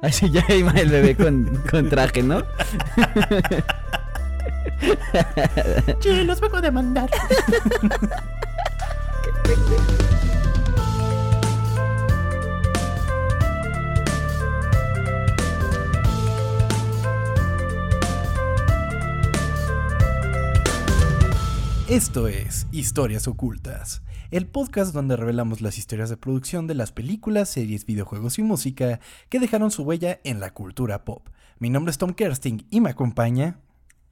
Así ya ima el bebé con, con traje, ¿no? Sí, los vengo a demandar. Esto es Historias Ocultas, el podcast donde revelamos las historias de producción de las películas, series, videojuegos y música que dejaron su huella en la cultura pop. Mi nombre es Tom Kersting y me acompaña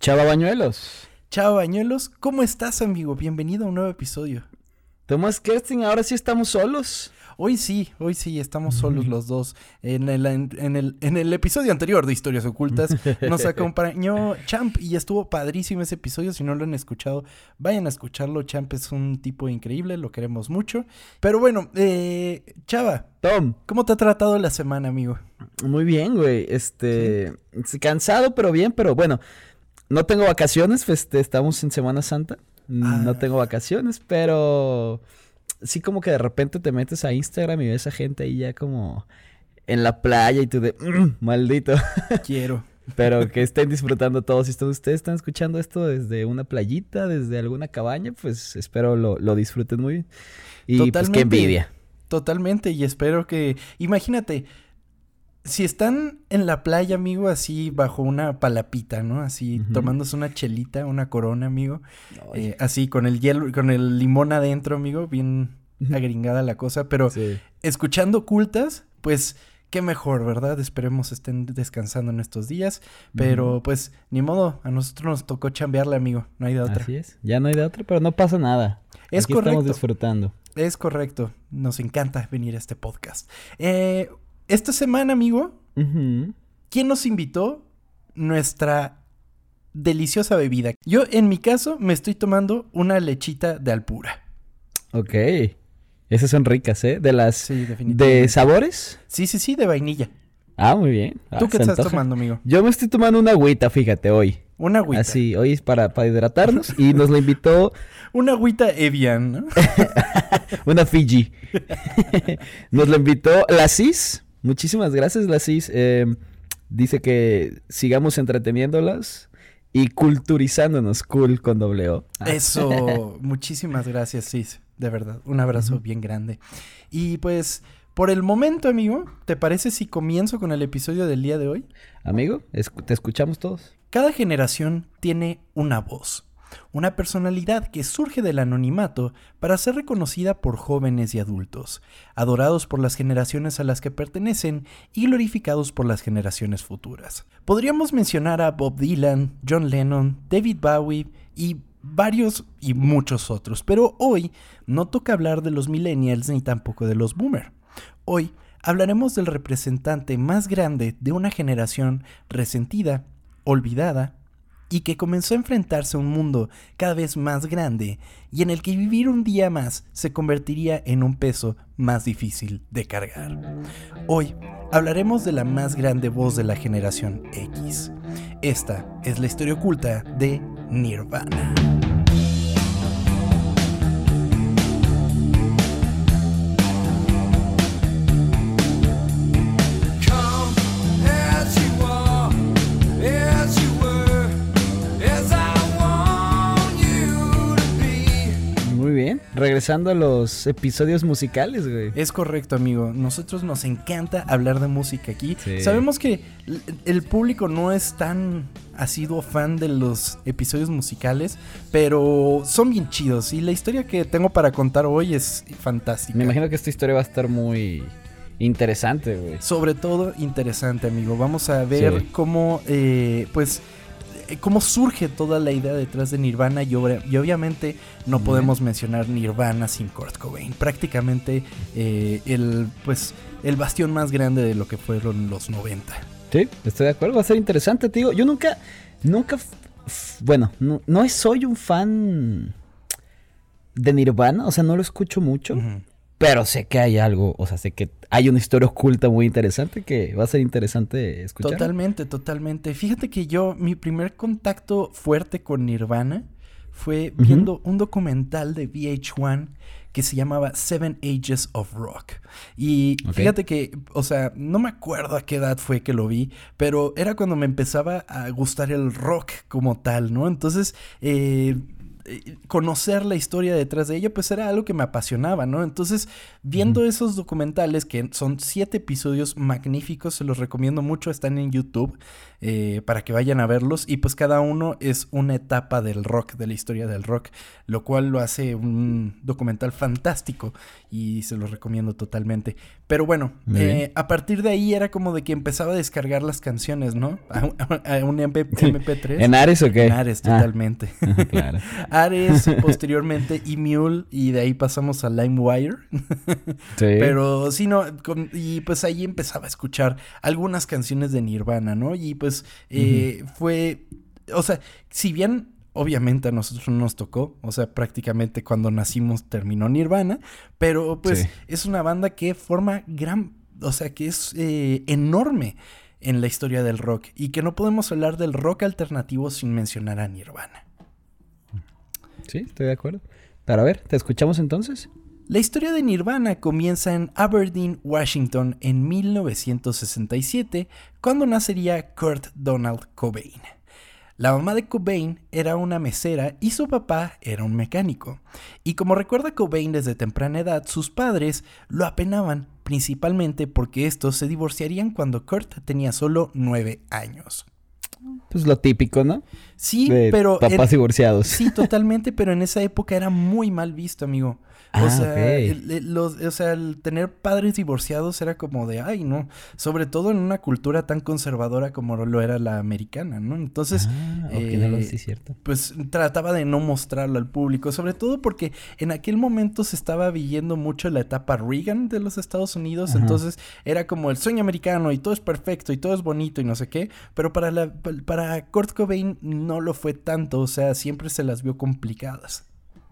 Chava Bañuelos. Chao Bañuelos, ¿cómo estás amigo? Bienvenido a un nuevo episodio. Tomás Kersting, ahora sí estamos solos. Hoy sí, hoy sí, estamos solos los dos. En el, en, el, en el episodio anterior de Historias Ocultas nos acompañó Champ y estuvo padrísimo ese episodio. Si no lo han escuchado, vayan a escucharlo. Champ es un tipo increíble, lo queremos mucho. Pero bueno, eh, Chava. Tom. ¿Cómo te ha tratado la semana, amigo? Muy bien, güey. Este, cansado, pero bien, pero bueno. No tengo vacaciones, este, estamos en Semana Santa. No Ah. tengo vacaciones, pero sí como que de repente te metes a Instagram y ves a gente ahí ya como en la playa y tú de, "Mm, maldito. Quiero. Pero que estén disfrutando todos. Si ustedes ustedes están escuchando esto desde una playita, desde alguna cabaña, pues espero lo, lo disfruten muy bien. Y pues qué envidia. Totalmente, y espero que. Imagínate, si están en la playa, amigo, así bajo una palapita, ¿no? Así tomándose una chelita, una corona, amigo. Eh, así con el hielo, con el limón adentro, amigo, bien agringada la cosa. Pero Sí. escuchando cultas, pues qué mejor, ¿verdad? Esperemos estén descansando en estos días. Pero pues, ni modo, a nosotros nos tocó chambearle, amigo. No hay de otra. Así es. Ya no hay de otra, pero no pasa nada. Es Aquí correcto. Estamos disfrutando. Es correcto. Nos encanta venir a este podcast. Eh, esta semana, amigo. ¿quién nos invitó? Nuestra deliciosa bebida. Yo, en mi caso, me estoy tomando una lechita de alpura. Ok. Esas son ricas, ¿eh? De las... Sí. ¿De sabores? Sí, sí, sí, de vainilla. Ah, muy bien. Ah, ¿Tú qué estás antoja. tomando, amigo? Yo me estoy tomando una agüita, fíjate, hoy. Una agüita. Así, hoy es para, para hidratarnos. y nos la invitó Una agüita Evian, ¿no? Una Fiji. Nos lo invitó la CIS. Muchísimas gracias, la CIS. Eh, dice que sigamos entreteniéndolas y culturizándonos. Cool con doble O. Ah, Eso, muchísimas gracias, Cis. De verdad, un abrazo bien grande. Y pues, por el momento, amigo, ¿te parece si comienzo con el episodio del día de hoy? Amigo, te escuchamos todos. Cada generación tiene una voz, una personalidad que surge del anonimato para ser reconocida por jóvenes y adultos, adorados por las generaciones a las que pertenecen y glorificados por las generaciones futuras. Podríamos mencionar a Bob Dylan, John Lennon, David Bowie y varios y muchos otros, pero hoy no toca hablar de los millennials ni tampoco de los boomer. Hoy hablaremos del representante más grande de una generación resentida, olvidada y que comenzó a enfrentarse a un mundo cada vez más grande y en el que vivir un día más se convertiría en un peso más difícil de cargar. Hoy hablaremos de la más grande voz de la generación X. Esta es la historia oculta de Nirvana. Regresando a los episodios musicales, güey. Es correcto, amigo. Nosotros nos encanta hablar de música aquí. Sí. Sabemos que el público no es tan asiduo fan de los episodios musicales, pero son bien chidos. Y la historia que tengo para contar hoy es fantástica. Me imagino que esta historia va a estar muy interesante, güey. Sobre todo interesante, amigo. Vamos a ver Sí. cómo, eh, pues, cómo surge toda la idea detrás de Nirvana y, obviamente no podemos mencionar Nirvana sin Kurt Cobain. Prácticamente eh, el, pues, el bastión más grande de lo que fueron los 90. Sí, estoy de acuerdo, va a ser interesante, te digo. Yo nunca, nunca, bueno, no, no soy un fan de Nirvana, o sea, no lo escucho mucho. Pero sé que hay algo, o sea, sé que hay una historia oculta muy interesante que va a ser interesante escuchar. Totalmente, totalmente. Fíjate que yo, mi primer contacto fuerte con Nirvana fue viendo un documental de VH1 que se llamaba Seven Ages of Rock. Y fíjate que, o sea, no me acuerdo a qué edad fue que lo vi, pero era cuando me empezaba a gustar el rock como tal, ¿no? Entonces, eh, conocer la historia detrás de ello, pues era algo que me apasionaba, ¿no? Entonces, viendo esos documentales, que son siete episodios magníficos, se los recomiendo mucho, están en YouTube, eh, para que vayan a verlos, y pues cada uno es una etapa del rock, de la historia del rock, lo cual lo hace un documental fantástico, y se los recomiendo totalmente. Pero bueno, eh, a partir de ahí era como de que empezaba a descargar las canciones, ¿no? A, a- a un MP, MP3. ¿En Ares o qué? En Ares, Ah, totalmente. claro. Ares, posteriormente Emule y de ahí pasamos a LimeWire. Sí. Pero sí, no, con- y pues ahí empezaba a escuchar algunas canciones de Nirvana, ¿no? Y pues eh, fue, o sea, si bien obviamente a nosotros no nos tocó, o sea, prácticamente cuando nacimos terminó Nirvana, pero pues Sí. es una banda que forma gran, o sea, que es eh, enorme en la historia del rock y que no podemos hablar del rock alternativo sin mencionar a Nirvana. Sí, estoy de acuerdo. Pero a ver, ¿te escuchamos entonces? La historia de Nirvana comienza en Aberdeen, Washington, en 1967, cuando nacería Kurt Donald Cobain. La mamá de Cobain era una mesera y su papá era un mecánico. Y como recuerda Cobain desde temprana edad, sus padres lo apenaban, principalmente porque estos se divorciarían cuando Kurt tenía solo nueve años. Pues lo típico, ¿no? Sí, de pero... papás divorciados. Sí, totalmente, pero en esa época era muy mal visto, amigo. O Ah, sea, ok. el, el- los- o sea, el tener padres divorciados era como de, ay, no. Sobre todo en una cultura tan conservadora como lo era la americana, ¿no? Entonces, Ah, ok, no lo eh, cierto. pues trataba de no mostrarlo al público, sobre todo porque en aquel momento se estaba viviendo mucho la etapa Reagan de los Estados Unidos, Ajá. entonces era como el sueño americano y todo es perfecto y todo es bonito y no sé qué, pero para la para Kurt Cobain no lo fue tanto, o sea, siempre se las vio complicadas.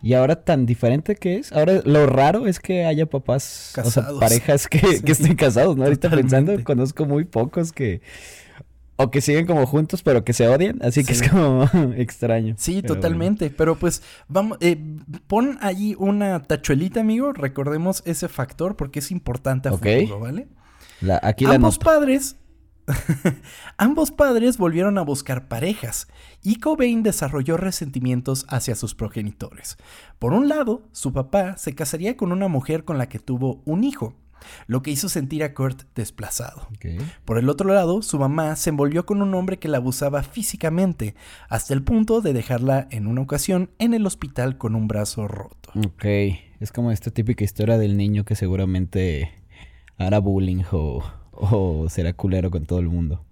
Y ahora tan diferente que es. Ahora lo raro es que haya papás, o sea, Casados. parejas que, Sí. que estén casados, ¿no? Ahorita pensando, conozco muy pocos que... O que siguen como juntos, pero que se odian. Así que es como extraño. Sí, Pero totalmente. Pero pues, vamos, eh, pon allí una tachuelita, amigo. Recordemos ese factor porque es importante a futuro, ¿vale? La- aquí la Ambos noto. padres. Ambos padres volvieron a buscar parejas y Cobain desarrolló resentimientos hacia sus progenitores. Por un lado, su papá se casaría con una mujer con la que tuvo un hijo, lo que hizo sentir a Kurt desplazado. Por el otro lado, su mamá se envolvió con un hombre que la abusaba físicamente, hasta el punto de dejarla en una ocasión en el hospital con un brazo roto. Ok. Es como esta típica historia del niño que seguramente hará bullying o, o será culero con todo el mundo.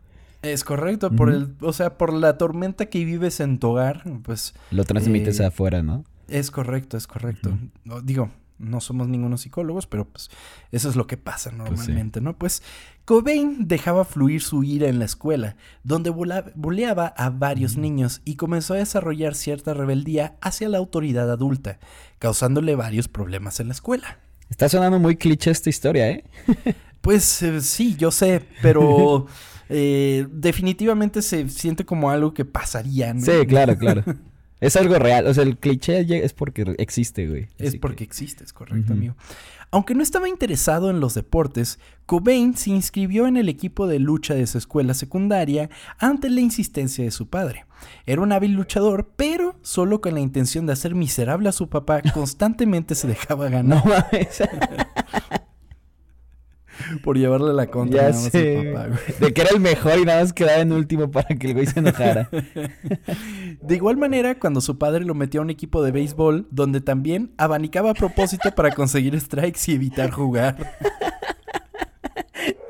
Es correcto, por el, o sea, por la tormenta que vives en tu hogar, pues Lo transmites Eh, afuera, ¿no? es correcto, es correcto. No, digo, no somos ningunos psicólogos, pero pues eso es lo que pasa sí. normalmente, ¿no? Pues Cobain dejaba fluir su ira en la escuela, donde buleaba a varios niños y comenzó a desarrollar cierta rebeldía hacia la autoridad adulta, causándole varios problemas en la escuela. Está sonando muy cliché esta historia, ¿eh? Pues eh, sí, yo sé, pero eh, definitivamente se siente como algo que pasaría, ¿no? Sí, claro, claro. Es algo real. O sea, el cliché es porque existe, güey. Es porque que- existe, es correcto, Ujú. amigo. Aunque no estaba interesado en los deportes, Cobain se inscribió en el equipo de lucha de su escuela secundaria ante la insistencia de su padre. Era un hábil luchador, pero solo con la intención de hacer miserable a su papá, constantemente se dejaba ganar No mames. Por llevarle la contra ya nada más sé. papá, güey. De que era el mejor y nada más quedaba en último para que el güey se enojara. De igual manera, cuando su padre lo metió a un equipo de béisbol, donde también abanicaba a propósito para conseguir strikes y evitar jugar.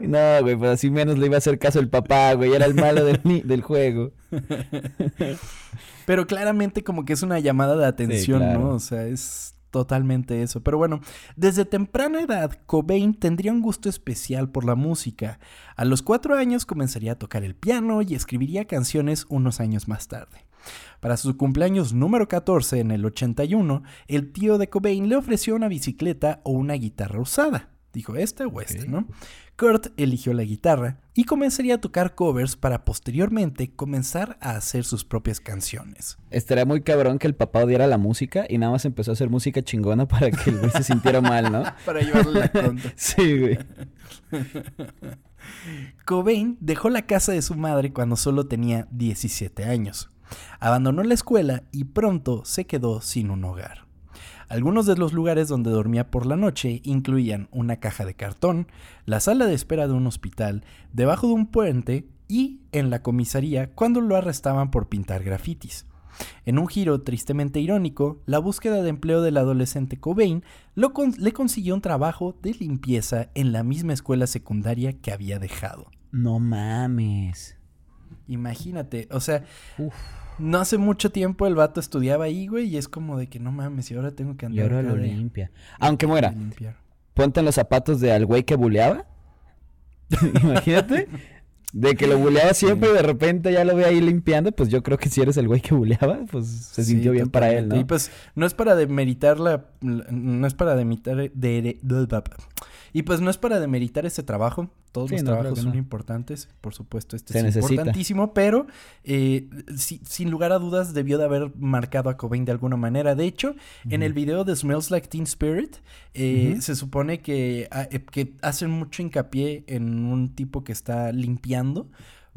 No, güey, pues así menos le iba a hacer caso el papá, güey. Era el malo del, del juego. Pero claramente como que es una llamada de atención, claro. ¿no? O sea, es totalmente eso. Pero bueno, desde temprana edad, Cobain tendría un gusto especial por la música. A los cuatro años comenzaría a tocar el piano y escribiría canciones unos años más tarde. Para su cumpleaños número 14 en el 81, el tío de Cobain le ofreció una bicicleta o una guitarra usada. Dijo este o este, ¿no? Kurt eligió la guitarra y comenzaría a tocar covers para posteriormente comenzar a hacer sus propias canciones. Estaría muy cabrón que el papá odiara la música y nada más empezó a hacer música chingona para que el güey se sintiera mal, ¿no? Para llevarle la contra. Sí, güey. Cobain dejó la casa de su madre cuando solo tenía 17 años. Abandonó la escuela y pronto se quedó sin un hogar. Algunos de los lugares donde dormía por la noche incluían una caja de cartón, la sala de espera de un hospital, debajo de un puente y en la comisaría cuando lo arrestaban por pintar grafitis. En un giro tristemente irónico, la búsqueda de empleo del adolescente Cobain lo con- le consiguió un trabajo de limpieza en la misma escuela secundaria que había dejado. No mames. Imagínate, o sea, Uf. No hace mucho tiempo el vato estudiaba ahí, güey, y es como de que no mames, y ahora tengo que Y andar ahora acá lo limpia. Aunque muera, ponte en los zapatos de al güey que buleaba. Imagínate. De que lo buleaba siempre y de repente ya lo ve ahí limpiando, pues yo creo que si eres el güey que buleaba, pues se Sí, sintió bien para él. ¿no? Y pues no es para demeritar la, la- no es para demeritar de, de- de- y pues no es para demeritar ese trabajo. Todos Sí, los no, trabajos son no. importantes, por supuesto, este Se es necesita. importantísimo, pero eh, si- sin lugar a dudas debió de haber marcado a Cobain de alguna manera. De hecho, en el video de Smells Like Teen Spirit eh, se supone que, ah, eh, que hacen mucho hincapié en un tipo que está limpiando.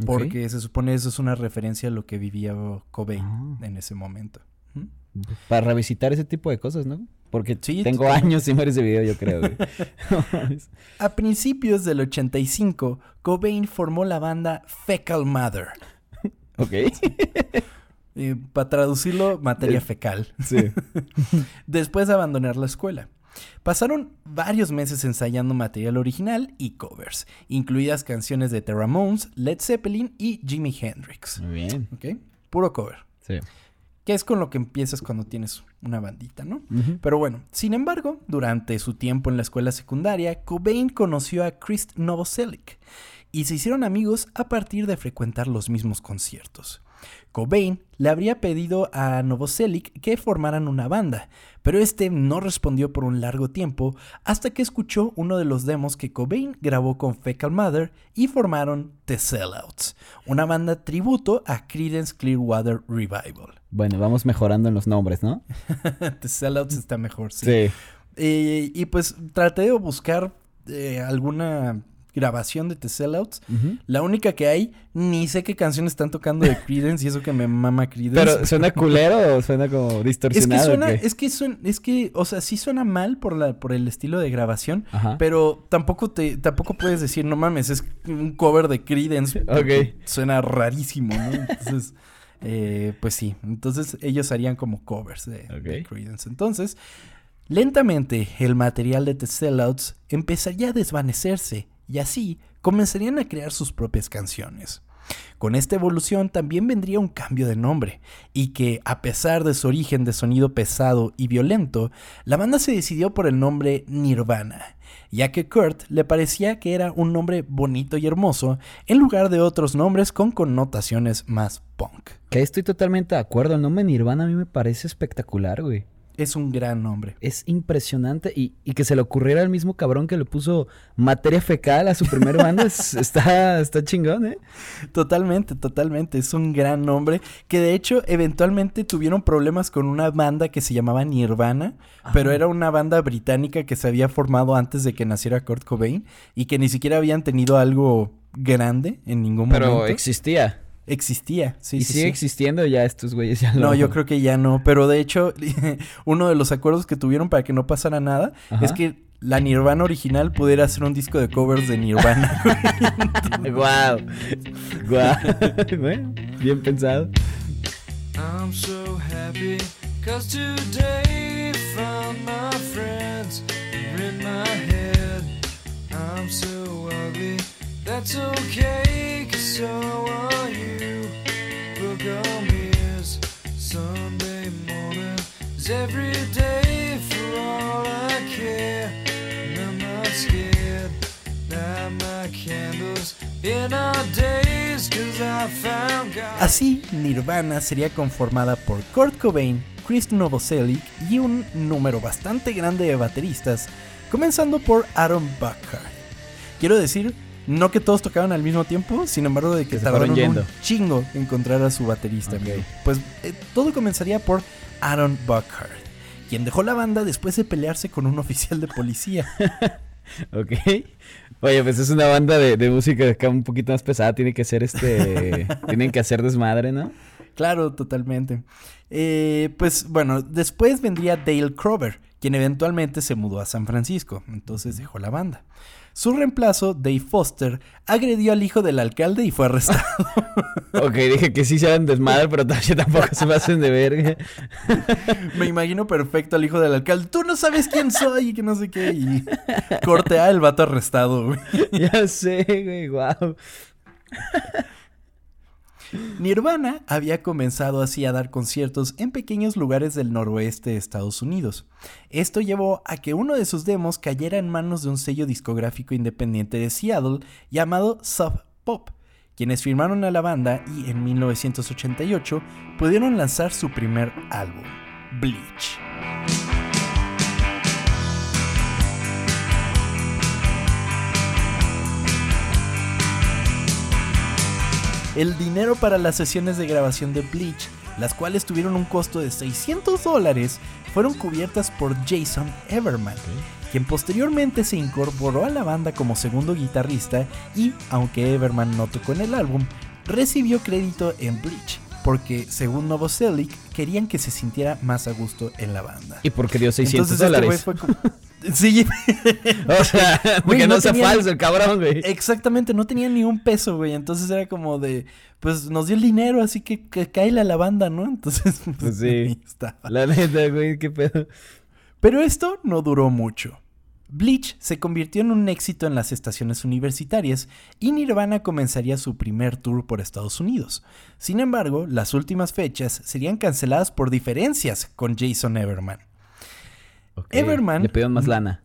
Porque se supone eso es una referencia a lo que vivía Cobain Ah. en ese momento. ¿Mm? Para revisitar ese tipo de cosas, ¿no? Porque Sí, tengo años sin ver ese video, yo creo, güey. A principios del 85, Cobain formó la banda Fecal Mother. ok. Eh, para traducirlo, materia Eh. fecal. Sí. Después de abandonar la escuela. Pasaron varios meses ensayando material original y covers, incluidas canciones de The Ramones, Led Zeppelin y Jimi Hendrix. Muy bien. ¿Ok? Puro cover. Sí. Que es con lo que empiezas cuando tienes una bandita, ¿no? Pero bueno, sin embargo, durante su tiempo en la escuela secundaria, Cobain conoció a Chris Novoselic y se hicieron amigos a partir de frecuentar los mismos conciertos. Cobain le habría pedido a Novoselic que formaran una banda, pero este no respondió por un largo tiempo hasta que escuchó uno de los demos que Cobain grabó con Fecal Mother y formaron The Sellouts, una banda tributo a Creedence Clearwater Revival. Bueno, vamos mejorando en los nombres, ¿no? The Sellouts está mejor, sí. Sí. Eh, y pues traté de buscar eh, alguna grabación de The Sellouts. La única que hay, ni sé qué canción están tocando de Creedence y eso que me mama Creedence. Pero, ¿suena culero o suena como es que distorsionado? suena, es que suena, es que, o sea, sí suena mal por la, por el estilo de grabación, Ajá. pero tampoco te, tampoco puedes decir, no mames, es un cover de Creedence. Ok. Suena rarísimo, ¿no? Entonces, eh, pues sí. Entonces ellos harían como covers de, de Ok. Creedence. Entonces, lentamente el material de The Sellouts empezaría a desvanecerse y así comenzarían a crear sus propias canciones. Con esta evolución también vendría un cambio de nombre, y que, a pesar de su origen de sonido pesado y violento, la banda se decidió por el nombre Nirvana, ya que Kurt le parecía que era un nombre bonito y hermoso, en lugar de otros nombres con connotaciones más punk. Que estoy totalmente de acuerdo. El nombre Nirvana a mí me parece espectacular, güey. Es un gran nombre. Es impresionante y, y que se le ocurriera al mismo cabrón que le puso materia fecal a su primer banda es- está, está chingón, ¿eh? Totalmente, totalmente. Es un gran nombre. Que de hecho, eventualmente tuvieron problemas con una banda que se llamaba Nirvana. Pero era una banda británica que se había formado antes de que naciera Kurt Cobain. Y que ni siquiera habían tenido algo grande en ningún Pero momento. existía. Existía, sí, y sí, sigue sí. existiendo ya estos güeyes ya No, lo- yo creo que ya no. Pero de hecho, uno de los acuerdos que tuvieron para que no pasara nada Ajá. es que la Nirvana original pudiera hacer un disco de covers de Nirvana. Guau. Guau. Bueno, bien pensado. I'm so happy cause today found my friends in my head. I'm so ugly, that's okay cause so are you. Book on mirrors, Sunday morning is every day for all I care. And I'm not scared, light my candles in our days cause I found God. Así, Nirvana sería conformada por Kurt Cobain, Chris Novoselic y un número bastante grande de bateristas, comenzando por Aaron Buckhart. Quiero decir, no que todos tocaban al mismo tiempo, sin embargo de que, tardaron un yendo. chingo en encontrar a su baterista. Ok. amigo. Pues eh, todo comenzaría por Aaron Buckhart, quien dejó la banda después de pelearse con un oficial de policía. Ok. Oye, pues es una banda de, de música acá un poquito más pesada. Tiene que ser este. tienen que hacer desmadre, ¿no? Claro, totalmente. Eh, pues bueno, después vendría Dale Crover, quien eventualmente se mudó a San Francisco, entonces dejó la banda. Su reemplazo, Dave Foster, agredió al hijo del alcalde y fue arrestado. Ok, dije que sí se hagan desmadre, pero tampoco se pasen de verga. Me imagino perfecto al hijo del alcalde. Tú no sabes quién soy y que no sé qué. Y corte A, el vato arrestado. güey. ya sé, güey, wow. Nirvana había comenzado así a dar conciertos en pequeños lugares del noroeste de Estados Unidos. Esto llevó a que uno de sus demos cayera en manos de un sello discográfico independiente de Seattle llamado Sub Pop, quienes firmaron a la banda y en 1988 pudieron lanzar su primer álbum, Bleach. El dinero para las sesiones de grabación de Bleach, las cuales tuvieron un costo de 600 dólares, fueron cubiertas por Jason Everman, quien posteriormente se incorporó a la banda como segundo guitarrista y, aunque Everman no tocó en el álbum, recibió crédito en Bleach, porque según Novoselic querían que se sintiera más a gusto en la banda. ¿Y por qué dio 600 Entonces este dólares? fue como... Sí, O sea, porque no no sea tenía- falso el cabrón, güey. Exactamente, no tenía ni un peso, güey. Entonces era como de, pues nos dio el dinero, así que, a la banda, ¿no? Entonces, pues, Pues sí. estaba. La neta, güey, qué pedo. Pero esto no duró mucho. Bleach se convirtió en un éxito en las estaciones universitarias y Nirvana comenzaría su primer tour por Estados Unidos. Sin embargo, las últimas fechas serían canceladas por diferencias con Jason Everman. Everman- Le pidieron más lana.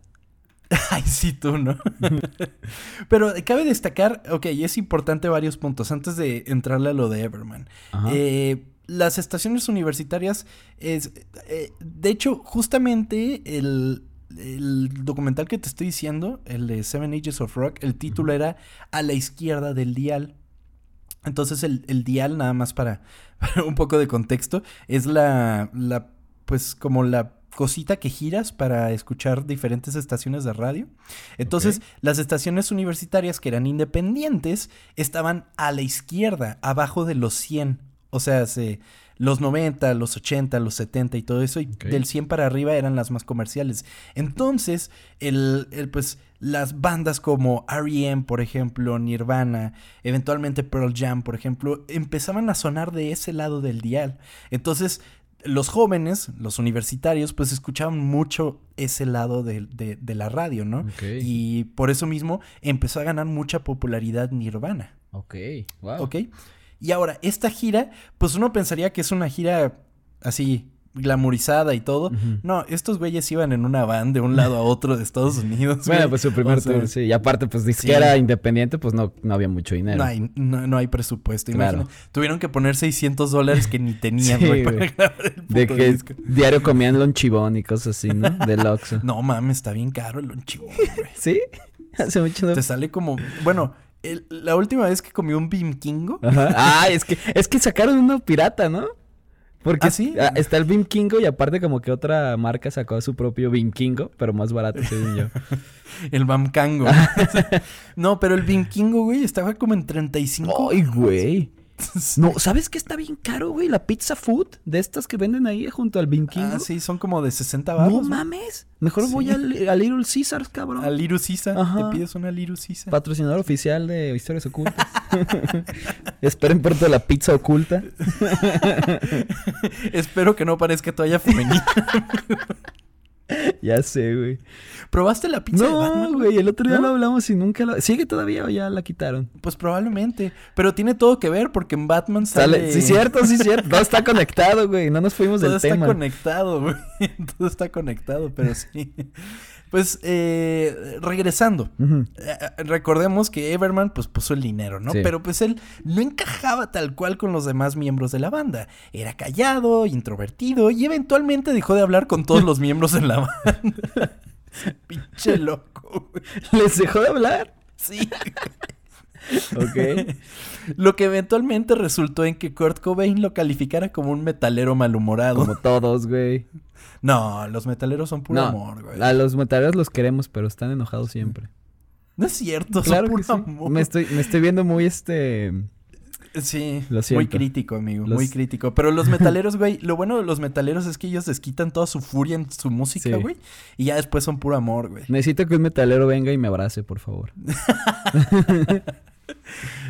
Ay, sí, tú, ¿no? Pero cabe destacar, ok, y es importante varios puntos antes de entrarle a lo de Everman. Eh, las estaciones universitarias es, eh, de hecho, justamente el, el documental que te estoy diciendo, el de Seven Ages of Rock, el título era A la izquierda del dial. Entonces el, el dial, nada más para, para un poco de contexto, es la, la, pues como la cosita que giras para escuchar diferentes estaciones de radio. Entonces, las estaciones universitarias que eran independientes estaban a la izquierda, abajo de los 100. O sea, se- los 90, los 80, los 70 y todo eso. Y del 100 para arriba eran las más comerciales. Entonces, el, el, pues, las bandas como R.E.M., por ejemplo, Nirvana, eventualmente Pearl Jam, por ejemplo, empezaban a sonar de ese lado del dial. Entonces, los jóvenes, los universitarios, pues escuchaban mucho ese lado de, de- de la radio, ¿no? Y por eso mismo empezó a ganar mucha popularidad Nirvana, Ok, wow. ¿ok? Y ahora, esta gira, pues uno pensaría que es una gira así glamorizada y todo. No, estos güeyes iban en una van de un lado a otro de Estados Unidos. Bueno, güey. pues su primer O sea, tour, sí. Y aparte, pues disquera Sí. independiente, pues no, no había mucho dinero. No hay, no, no hay presupuesto, Claro. imagina. Tuvieron que poner 600 dólares que ni tenían, Sí, güey, para güey. grabar el De que disco. diario comían lonchibón y cosas así, ¿no? Del Oxxo. No mames, está bien caro el lonchibón, güey. ¿Sí? Hace mucho no... Te sale como. Bueno, el- la última vez que comí un Bimkingo. Ajá. Ah, es que, es que sacaron uno pirata, ¿no? Porque ¿Ah, sí? ah, está el Bim Kingo y aparte como que otra marca sacó su propio Bim Kingo, pero más barato, según yo. El Bamkango. no, pero el Bimkingo, güey, estaba como en 35. ¡Ay, güey! No, ¿sabes qué está bien caro, güey? La pizza food de estas que venden ahí junto al Bim Kingo. Ah, sí, son como de 60 No baros. mames. Mejor voy al, al Little Caesars, cabrón. A Liru Sisa. Ajá. Te pides una Liru Sisa. Patrocinador oficial de Historias Ocultas. Esperen pronto la pizza oculta. Espero que no parezca toalla femenina. Ya sé, güey. ¿Probaste la pizza de No, Batman? güey, el otro día ¿No? lo hablamos y nunca lo... ¿Sigue todavía o ya la quitaron? Pues probablemente. Pero tiene todo que ver porque en Batman sale. Sale... Sí, cierto, sí, cierto. Todo está conectado, güey. No nos fuimos Todo del está tema. conectado, güey. Todo está conectado, pero sí. Pues, eh, regresando. Eh, Recordemos que Everman pues puso el dinero, ¿no? Sí. Pero pues él no encajaba tal cual con los demás miembros de la banda. Era callado, introvertido y eventualmente dejó de hablar con todos los miembros de la banda. Pinche loco, güey. ¿Les dejó de hablar? Sí. Ok. Lo que eventualmente resultó en que Kurt Cobain lo calificara como un metalero malhumorado. Como todos, güey. No, los metaleros son puro No, amor, güey. a los metaleros los queremos, pero están enojados siempre. No es cierto, Claro son puro sí. amor. Me estoy, me estoy viendo muy este. Sí, Lo muy crítico, amigo, Los- muy crítico. Pero los metaleros, güey, lo bueno de los metaleros es que ellos les quitan toda su furia en su música, Sí. güey. Y ya después son puro amor, güey. Necesito que un metalero venga y me abrace, por favor.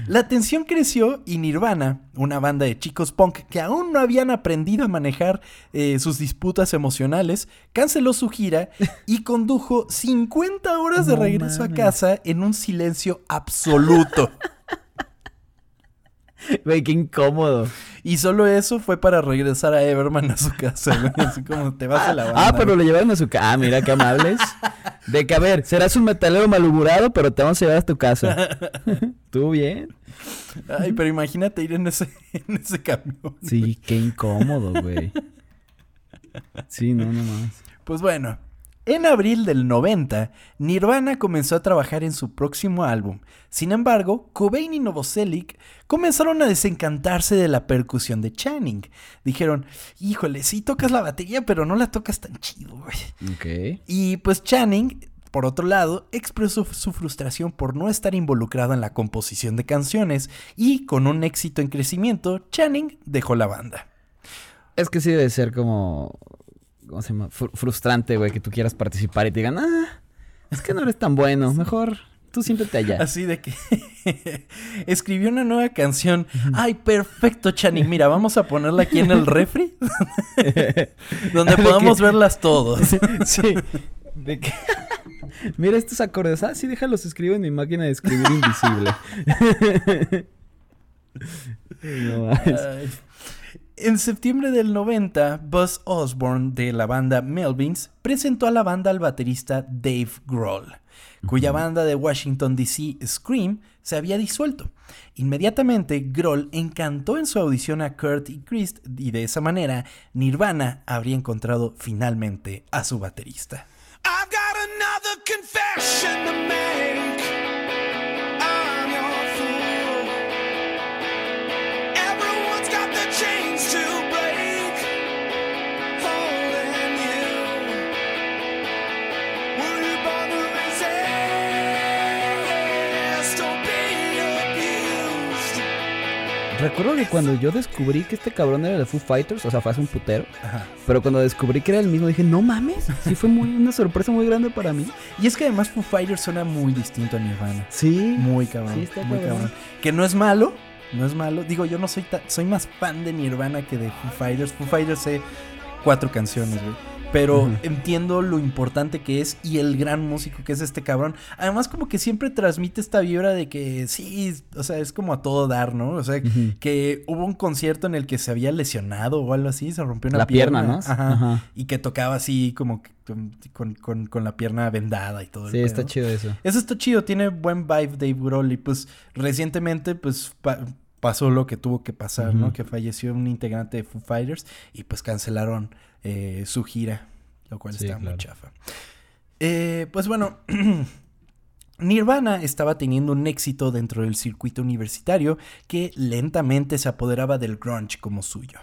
La tensión creció y Nirvana, una banda de chicos punk que aún no habían aprendido a manejar eh, sus disputas emocionales, canceló su gira y condujo 50 horas de No regreso mames. a casa en un silencio absoluto. Güey, qué incómodo. y solo eso fue para regresar a Everman a su casa, güey. Así como te vas a la banda. Ah, pero le llevaron a su casa. Ah, mira qué amables. De que, a ver, serás un metalero malhumorado, pero te vamos a llevar a tu casa. ¿Tú bien? Ay, pero imagínate ir en ese, en ese camión. Sí, qué incómodo, güey. Sí, no, no más. Pues bueno, en abril del 90, Nirvana comenzó a trabajar en su próximo álbum. Sin embargo, Cobain y Novoselic comenzaron a desencantarse de la percusión de Channing. Dijeron, híjole, sí tocas la batería, pero no la tocas tan chido, güey. Ok. Y pues Channing, por otro lado, expresó su frustración por no estar involucrado en la composición de canciones y con un éxito en crecimiento, Channing dejó la banda. Es que sí debe ser como. ¿Cómo se llama? Fr- frustrante, güey, que tú quieras participar y te digan, ah, es que no eres tan bueno. Mejor tú siéntate allá. Así de que escribió una nueva canción. Ay, perfecto, Channing. Mira, vamos a ponerla aquí en el refri. donde De podamos que- verlas todos. sí. De que. Mira estos acordes. Ah, sí, déjalos escribo en mi máquina de escribir invisible. no mames. En septiembre del 90, Buzz Osborne de la banda Melvins presentó a la banda al baterista Dave Grohl, cuya banda de Washington DC Scream se había disuelto. Inmediatamente, Grohl encantó en su audición a Kurt y Chris y de esa manera Nirvana habría encontrado finalmente a su baterista. I've got another confession to make. Recuerdo que cuando yo descubrí que este cabrón era de Foo Fighters, o sea, fue hace un putero. Ajá. Pero cuando descubrí que era el mismo, dije, no mames. Sí, fue muy, una sorpresa muy grande para mí. Y es que además Foo Fighters suena muy distinto a Nirvana. Sí. Muy cabrón. Sí, está muy cabrón. cabrón. Que no es malo. No es malo. Digo, yo no soy soy más fan de Nirvana que de Foo Fighters. Foo Fighters sé cuatro canciones, güey. Pero entiendo lo importante que es y el gran músico que es este cabrón. Además, como que siempre transmite esta vibra de que sí, o sea, es como a todo dar, ¿no? O sea, que hubo un concierto en el que se había lesionado o algo así, se rompió una La pierna, ¿no? Ajá. Ajá. Y que tocaba así como con, con- con- la pierna vendada y todo el Sí, está chido eso. Eso está chido, tiene buen vibe Dave Grohl y pues recientemente pues pasó lo que tuvo que pasar, ¿no? Que falleció un integrante de Foo Fighters y pues cancelaron eh, su gira, lo cual Sí, está muy chafa. Eh, pues bueno, Nirvana estaba teniendo un éxito dentro del circuito universitario que lentamente se apoderaba del grunge como suyo.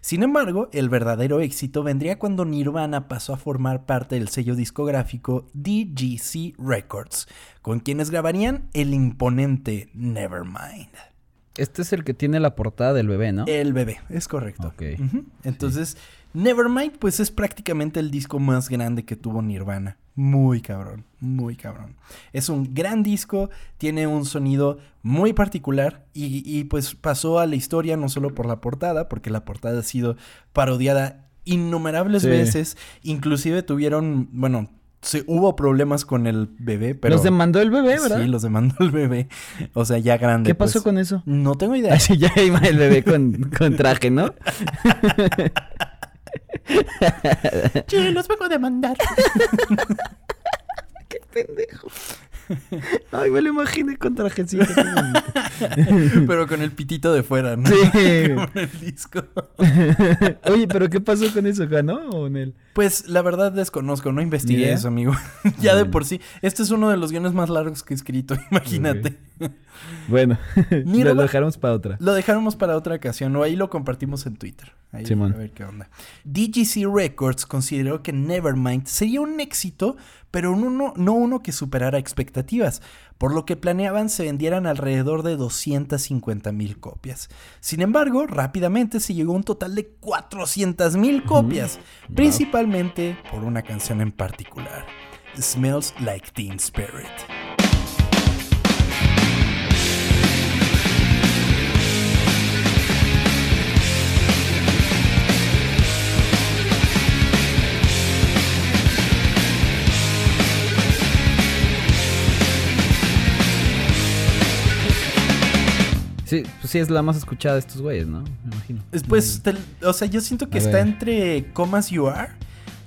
Sin embargo, el verdadero éxito vendría cuando Nirvana pasó a formar parte del sello discográfico DGC Records, con quienes grabarían el imponente Nevermind. Este es el que tiene la portada del bebé, ¿no? El bebé, es correcto. Ok. Ujú. Entonces, Nevermind, pues es prácticamente el disco más grande que tuvo Nirvana. Muy cabrón, muy cabrón. Es un gran disco, tiene un sonido muy particular y, y, pues pasó a la historia no solo por la portada, porque la portada ha sido parodiada innumerables Sí. veces. Inclusive tuvieron, bueno, se, hubo problemas con el bebé, pero... Los demandó el bebé, ¿verdad? Sí, los demandó el bebé. O sea, ya grande. ¿Qué pasó pues. con eso? No tengo idea. Así ya iba el bebé con, con traje, ¿no? Sí, los vengo a demandar. Qué pendejo. Ay, me lo imaginé con trajecito. Pero con el pitito de fuera, ¿no? Sí. Con el disco. Oye, pero ¿qué pasó con eso? ¿Ganó o en él? Pues la verdad desconozco, no investigué eso, amigo. ya de por sí. Este es uno de los guiones más largos que he escrito, imagínate. Bueno, lo dejaremos para otra. Lo dejáramos para otra ocasión o ahí lo compartimos en Twitter. Ahí, Simón. a ver qué onda. DGC Records consideró que Nevermind sería un éxito, pero uno, no uno que superara expectativas, por lo que planeaban se vendieran alrededor de 250 mil copias. Sin embargo, rápidamente se llegó a un total de 400 mil copias, principalmente por una canción en particular. Smells Like Teen Spirit. Sí, pues sí es la más escuchada de estos güeyes, ¿no? Me imagino. Después, te- o sea, yo siento que A está ver. entre Comas You Are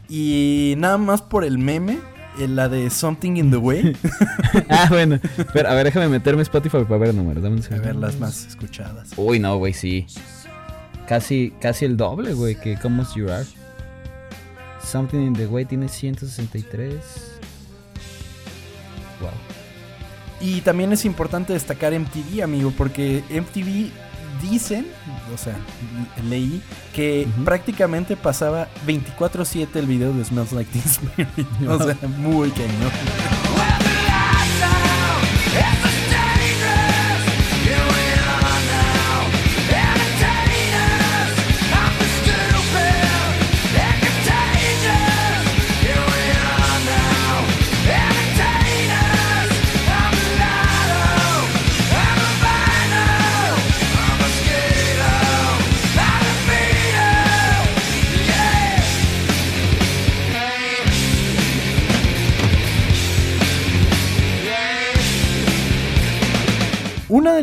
y nada más por el meme, eh, la de Something in the Way. ah, bueno. Pero, a ver, déjame meterme Spotify para ver el número. Dame un A ver, las más escuchadas. Uy, no, güey, sí. Casi, casi el doble, güey, que Come As You Are. Something in the Way tiene 163. Wow. Y también es importante destacar MTV, amigo, porque MTV dicen, o sea, leí que prácticamente pasaba 24/7 el video de Smells Like Teen Spirit. o sea, muy cañón.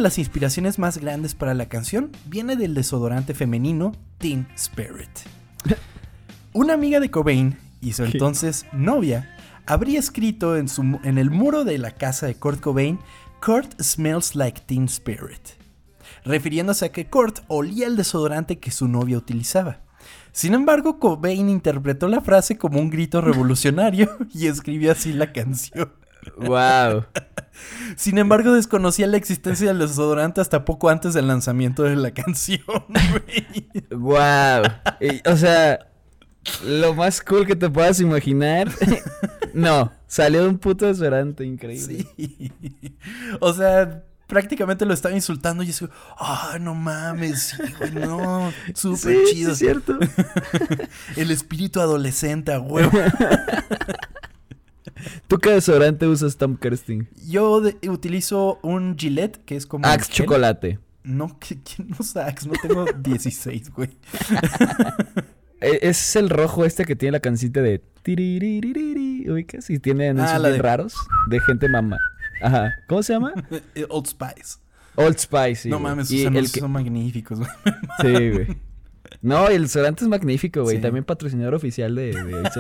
Las inspiraciones más grandes para la canción viene del desodorante femenino Teen Spirit. Una amiga de Cobain y su entonces novia habría escrito en, su, en el muro de la casa de Kurt Cobain, Kurt smells like Teen Spirit, refiriéndose a que Kurt olía el desodorante que su novia utilizaba. Sin embargo, Cobain interpretó la frase como un grito revolucionario y escribió así la canción. Wow. Sin embargo, desconocía la existencia del desodorante hasta poco antes del lanzamiento de la canción, güey. wow. o sea, lo más cool que te puedas imaginar. no, salió de un puto desodorante increíble. Sí. O sea, prácticamente lo estaba insultando y yo ah, no mames, güey, no, súper sí, chido. es cierto. El espíritu adolescente, a huevo. ¿Tú qué desodorante usas, Tom Kersting? Yo de- utilizo un Gillette, que es como... Axe chocolate. No, ¿quién usa Axe? No tengo 16, güey. E- Es el rojo este que tiene la cancita de ubicas y tiene anuncios Ah, la bien de- raros de gente mamá. Ajá. ¿Cómo se llama? Eh, Old Spice. Old Spice. sí, no güey. mames, el anuncios que- son magníficos, güey. Sí, güey. No, el desodorante es magnífico, güey. Sí. También patrocinador oficial de, de.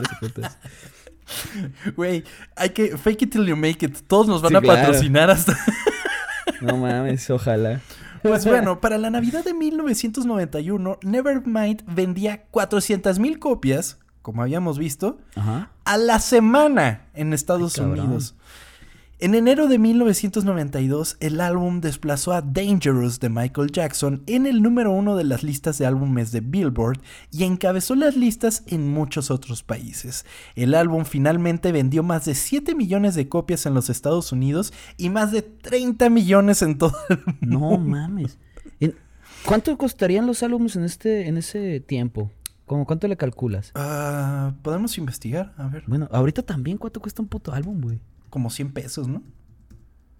Güey, hay que fake it till you make it. Todos nos van Sí, a claro. patrocinar hasta. No mames, ojalá. Pues bueno, para la Navidad de 1991, Nevermind vendía 400 mil copias, como habíamos visto, Ajá. a la semana en Estados Ay, cabrón. En enero de 1992, el álbum desplazó a Dangerous de Michael Jackson en el número uno de las listas de álbumes de Billboard y encabezó las listas en muchos otros países. El álbum finalmente vendió más de 7 millones de copias en los Estados Unidos y más de 30 millones en todo el mundo. No mames. ¿Cuánto costarían los álbumes en este en ese tiempo? ¿Cómo cuánto le calculas? Ah, Podemos investigar, a ver, Bueno, ahorita también cuánto cuesta un puto álbum, güey. Como 100 pesos, ¿no?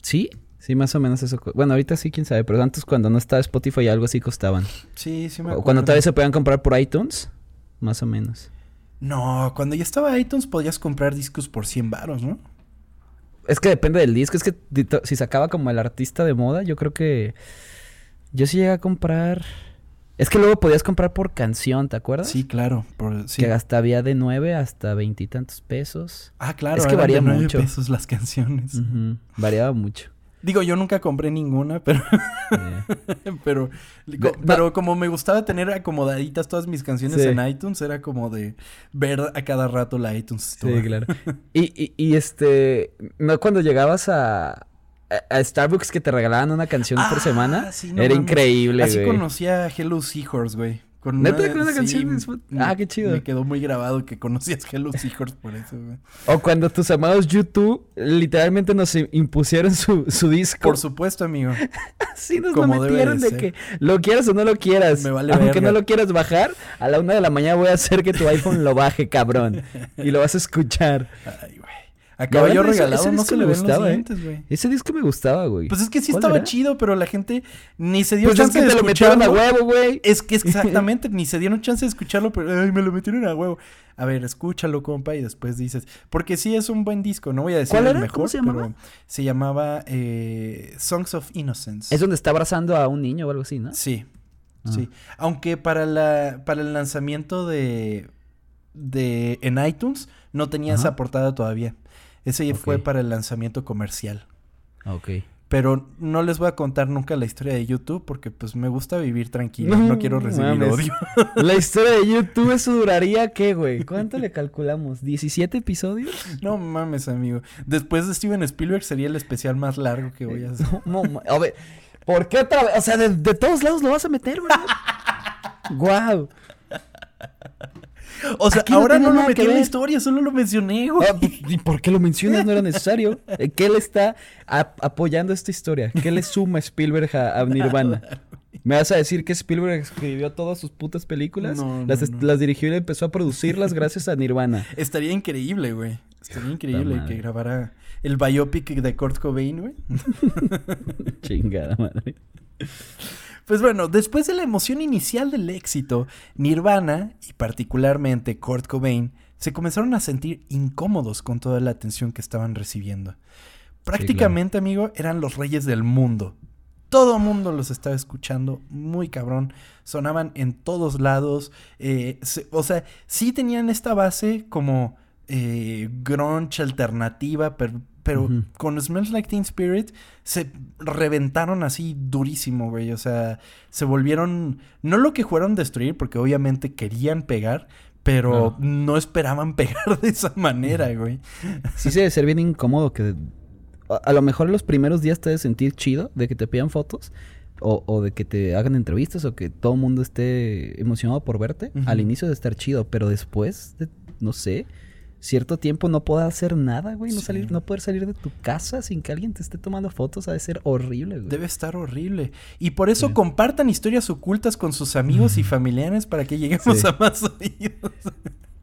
¿Sí? Sí, más o menos eso. Bueno, ahorita sí, quién sabe, pero antes cuando no estaba Spotify algo así costaban. Sí, sí me O acuerdo. cuando todavía se podían comprar por iTunes, más o menos. No, cuando ya estaba iTunes podías comprar discos por 100 varos, ¿no? Es que depende del disco, es que si sacaba como el artista de moda, yo creo que yo sí llegué a comprar Es que luego podías comprar por canción, ¿te acuerdas? Sí, claro. Por, sí. Que hasta había de 9 hasta veintitantos pesos. Ah, claro. Es que de nueve mucho. pesos las canciones. Variaba mucho. Digo, yo nunca compré ninguna, pero, pero, pero como me gustaba tener acomodaditas todas mis canciones Sí. en iTunes, era como de ver a cada rato la iTunes Store. Sí, claro. Y, y, y este, no cuando llegabas a, a, a Starbucks que te regalaban una canción por Ah, semana, sí, no era increíble, Así güey. conocí a Hello Seahorse, güey. Con ¿Neta con una canción Ah, qué chido. Me quedó muy grabado que conocías Hello Seahorse por eso, güey. O cuando tus amados YouTube literalmente nos impusieron su, su disco. Por supuesto, amigo. Así nos como lo metieron de que lo quieras o no lo quieras. Me vale Aunque verga. no lo quieras bajar, a la una de la mañana voy a hacer que tu iPhone lo baje, cabrón. Y lo vas a escuchar. Ay, güey. A caballo regalado ese no se le los gustaba, ¿eh? Ese disco me gustaba, güey. Pues es que sí ¿Cuál estaba era? chido, pero la gente ni se dio Pues es chance que de te lo metieron a escucharlo. huevo, güey. Es que es exactamente, ni se dieron chance de escucharlo, pero ay, me lo metieron a huevo. A ver, escúchalo, compa, y después dices. Porque sí es un buen disco, no voy a decir ¿Cuál el era? mejor, ¿Cómo se llamaba? pero se llamaba eh, Songs of Innocence. Es donde está abrazando a un niño o algo así, ¿no? Sí, Ah. sí. Aunque para la para el lanzamiento de de en iTunes no tenía esa portada todavía. Ese ya fue para el lanzamiento comercial. Ok. Pero no les voy a contar nunca la historia de YouTube porque pues me gusta vivir tranquilo, no, No quiero recibir mames. odio. La historia de YouTube, ¿eso duraría qué, güey? ¿Cuánto le calculamos? ¿17 episodios? No mames, amigo. Después de Steven Spielberg sería el especial más largo que voy a hacer. No, a ver, ¿por qué otra vez? O sea, de, de todos lados lo vas a meter, güey. Guau. O sea, Aquí ahora no, lo metí en la historia, solo lo mencioné, güey. Ah, pues, ¿Y por qué lo mencionas? No era necesario. Eh, ¿Qué le está ap- apoyando esta historia? ¿Qué le suma Spielberg a, a Nirvana? ¿Me vas a decir que Spielberg escribió todas sus putas películas? No, no, las, no. las dirigió y empezó a producirlas gracias a Nirvana. Estaría increíble, güey. Estaría increíble que grabara el biopic de Kurt Cobain, güey. Chingada madre. Pues bueno, después de la emoción inicial del éxito, Nirvana y particularmente Kurt Cobain se comenzaron a sentir incómodos con toda la atención que estaban recibiendo. Prácticamente, amigo, eran los reyes del mundo. Todo mundo los estaba escuchando muy cabrón. Sonaban en todos lados. eh, se- o sea, sí tenían esta base como eh, grunge alternativa, pero, pero con Smells Like Teen Spirit se reventaron así durísimo, güey. O sea, se volvieron. No lo que fueron destruir, porque obviamente querían pegar, pero no esperaban pegar de esa manera, güey. Sí se debe ser bien incómodo que... A, a lo mejor los primeros días te debes sentir chido de que te pidan fotos. O, o de que te hagan entrevistas o que todo el mundo esté emocionado por verte. Al inicio de estar chido, pero después, de, no sé, cierto tiempo no puedo hacer nada, güey. No, Sí. salir, no poder salir de tu casa sin que alguien te esté tomando fotos ha de ser horrible, güey. Debe estar horrible. Y por eso Sí. compartan historias ocultas con sus amigos y familiares para que lleguemos Sí. a más oídos.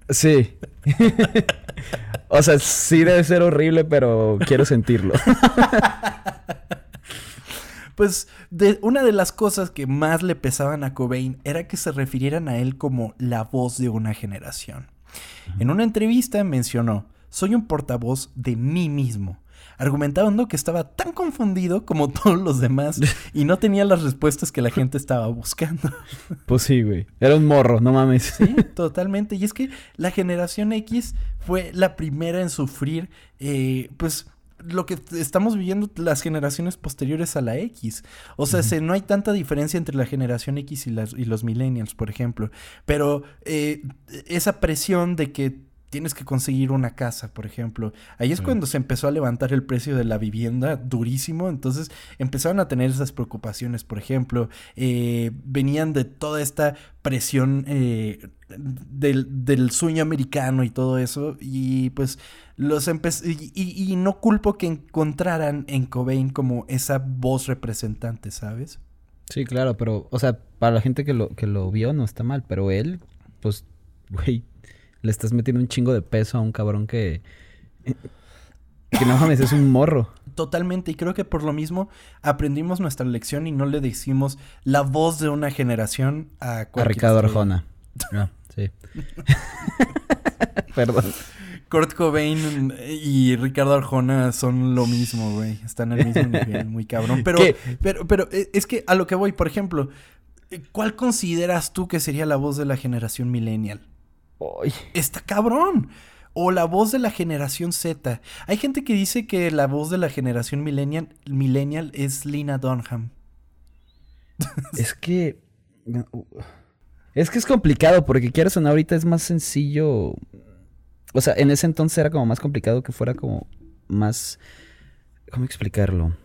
Sí. o sea, sí debe ser horrible, pero quiero sentirlo. Pues de, una de las cosas que más le pesaban a Cobain era que se refirieran a él como la voz de una generación. En una entrevista mencionó, soy un portavoz de mí mismo, argumentando que estaba tan confundido como todos los demás y no tenía las respuestas que la gente estaba buscando. Pues sí, güey. Era un morro, no mames. Sí, totalmente. Y es que la generación X fue la primera en sufrir, eh, pues, lo que estamos viviendo las generaciones posteriores a la X. O sea, se- no hay tanta diferencia entre la generación X y, las, y los millennials, por ejemplo. Pero eh, esa presión de que tienes que conseguir una casa, por ejemplo. Ahí es Sí. cuando se empezó a levantar el precio de la vivienda durísimo. Entonces empezaron a tener esas preocupaciones, por ejemplo. eh, venían de toda esta presión eh, del, del sueño americano y todo eso. Y pues los y, y- y no culpo que encontraran en Cobain como esa voz representante, ¿sabes? Sí, claro, pero, o sea, para la gente que lo, que lo vio no está mal, pero él, pues, güey, le estás metiendo un chingo de peso a un cabrón que. Que no mames, es un morro. Totalmente, y creo que por lo mismo aprendimos nuestra lección y no le decimos la voz de una generación a, A Ricardo. Arjona. Ah, sí. Perdón. Kurt Cobain y Ricardo Arjona son lo mismo, güey. Están al mismo nivel, muy cabrón. Pero, ¿Qué? pero, pero eh, es que a lo que voy, por ejemplo, ¿Cuál consideras tú que sería la voz de la generación millennial? Ay, Está cabrón. O la voz de la generación Z. Hay gente que dice que la voz de la generación millennial, millennial es Lina Dunham. es que. Es que es complicado porque quieras no, ahorita es más sencillo. O sea, en ese entonces era como más complicado que fuera como más. ¿Cómo explicarlo?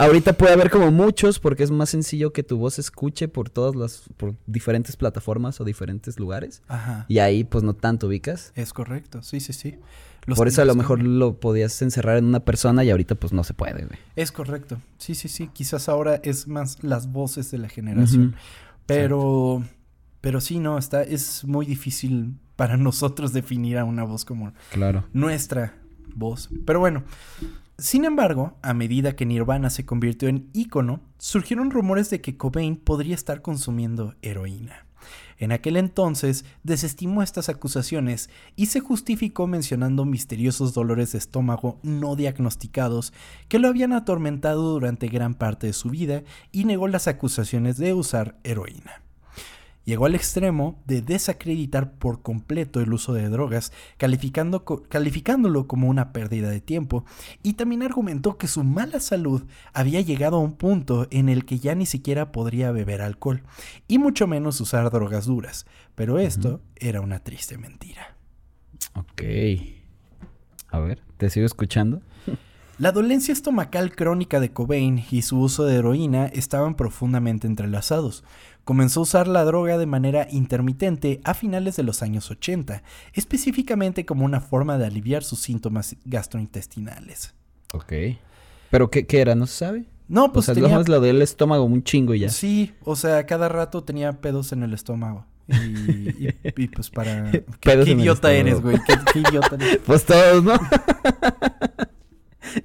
Ahorita puede haber como muchos porque es más sencillo que tu voz se escuche por todas las. por diferentes plataformas o diferentes lugares. Ajá. Y ahí, pues no tanto ubicas. Es correcto, sí, sí, sí. Los por eso a lo mejor lo podías encerrar en una persona y ahorita pues no se puede, güey. Es correcto. Sí, sí, sí. Quizás ahora es más las voces de la generación. Pero. Pero sí, no, está. Es muy difícil para nosotros definir a una voz como Claro. nuestra voz. Pero bueno. Sin embargo, a medida que Nirvana se convirtió en ícono, surgieron rumores de que Cobain podría estar consumiendo heroína. En aquel entonces desestimó estas acusaciones y se justificó mencionando misteriosos dolores de estómago no diagnosticados que lo habían atormentado durante gran parte de su vida y negó las acusaciones de usar heroína. Llegó al extremo de desacreditar por completo el uso de drogas, calificando calificándolo como una pérdida de tiempo, y también argumentó que su mala salud había llegado a un punto en el que ya ni siquiera podría beber alcohol, y mucho menos usar drogas duras, pero esto era una triste mentira. Ok. A ver, ¿te sigo escuchando? La dolencia estomacal crónica de Cobain y su uso de heroína estaban profundamente entrelazados. Comenzó a usar la droga de manera intermitente a finales de los años 80, específicamente como una forma de aliviar sus síntomas gastrointestinales. Ok. ¿Pero qué, qué era? ¿No se sabe? No, pues o sea, tenía... nomás lo del estómago un chingo ya. Sí, o sea, cada rato tenía pedos en el estómago. Y, y- y, pues para... ¿Qué, idiota eres, güey? ¿Qué, qué idiota eres? Pues todos, ¿no?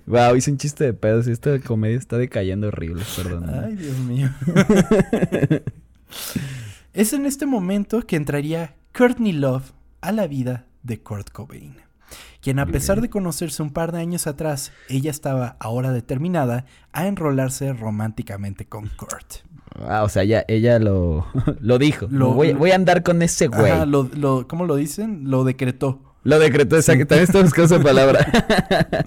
wow, hice un chiste de pedos esta comedia está decayendo horrible, perdón. Ay, Dios mío. es en este momento que entraría Courtney Love a la vida de Kurt Cobain, quien a pesar de conocerse un par de años atrás, ella estaba ahora determinada a enrolarse románticamente con Kurt. Ah, o sea, ya, ella lo, lo dijo. Lo- voy, voy a andar con ese güey. Ajá, lo, lo- ¿Cómo lo dicen? Lo decretó. Decretó, exacto. También estoy buscando esa palabra.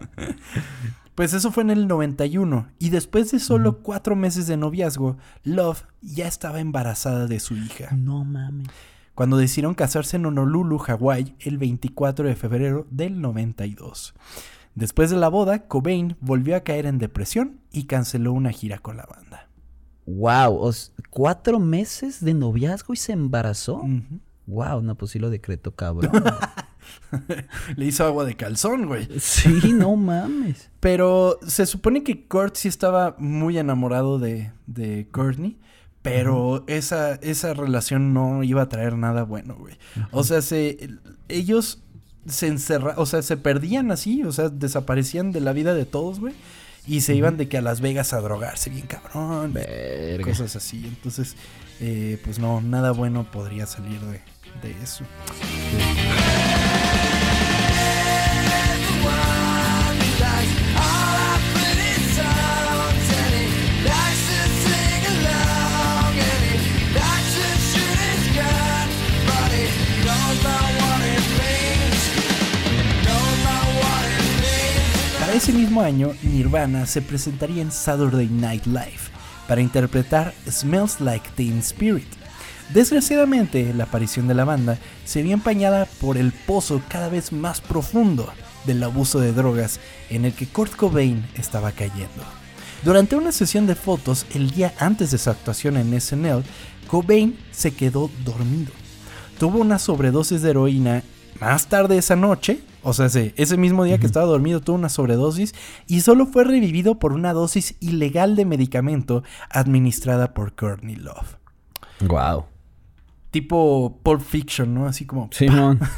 Pues eso fue en el 91 y después de solo cuatro meses de noviazgo, Love ya estaba embarazada de su hija. no mames. cuando decidieron casarse en Honolulu, Hawái, el 24 de febrero del 92. Después de la boda, Cobain volvió a caer en depresión y canceló una gira con la banda. Wow, os- cuatro meses de noviazgo y se embarazó. Wow, no, pues sí lo decretó, cabrón. Le hizo agua de calzón, güey. sí, no mames. Pero se supone que Kurt sí estaba muy enamorado de, de Courtney. Pero esa, esa relación no iba a traer nada bueno, güey. O sea, se, ellos se encerraban, o sea, se perdían así, o sea, desaparecían de la vida de todos, güey. Y se iban de que a Las Vegas a drogarse bien cabrón. Verga. Cosas así. Entonces, eh, pues no, nada bueno podría salir de, de eso. Para ese mismo año, Nirvana se presentaría en Saturday Night Live para interpretar Smells Like Teen Spirit. Desgraciadamente, la aparición de la banda se vio empañada por el pozo cada vez más profundo del abuso de drogas en el que Kurt Cobain estaba cayendo. Durante una sesión de fotos el día antes de su actuación en SNL, Cobain se quedó dormido. Tuvo una sobredosis de heroína más tarde esa noche, o sea, sí, ese mismo día que estaba dormido tuvo una sobredosis y solo fue revivido por una dosis ilegal de medicamento administrada por Courtney Love. Wow. Tipo Pulp Fiction, ¿no? Así como... Simón.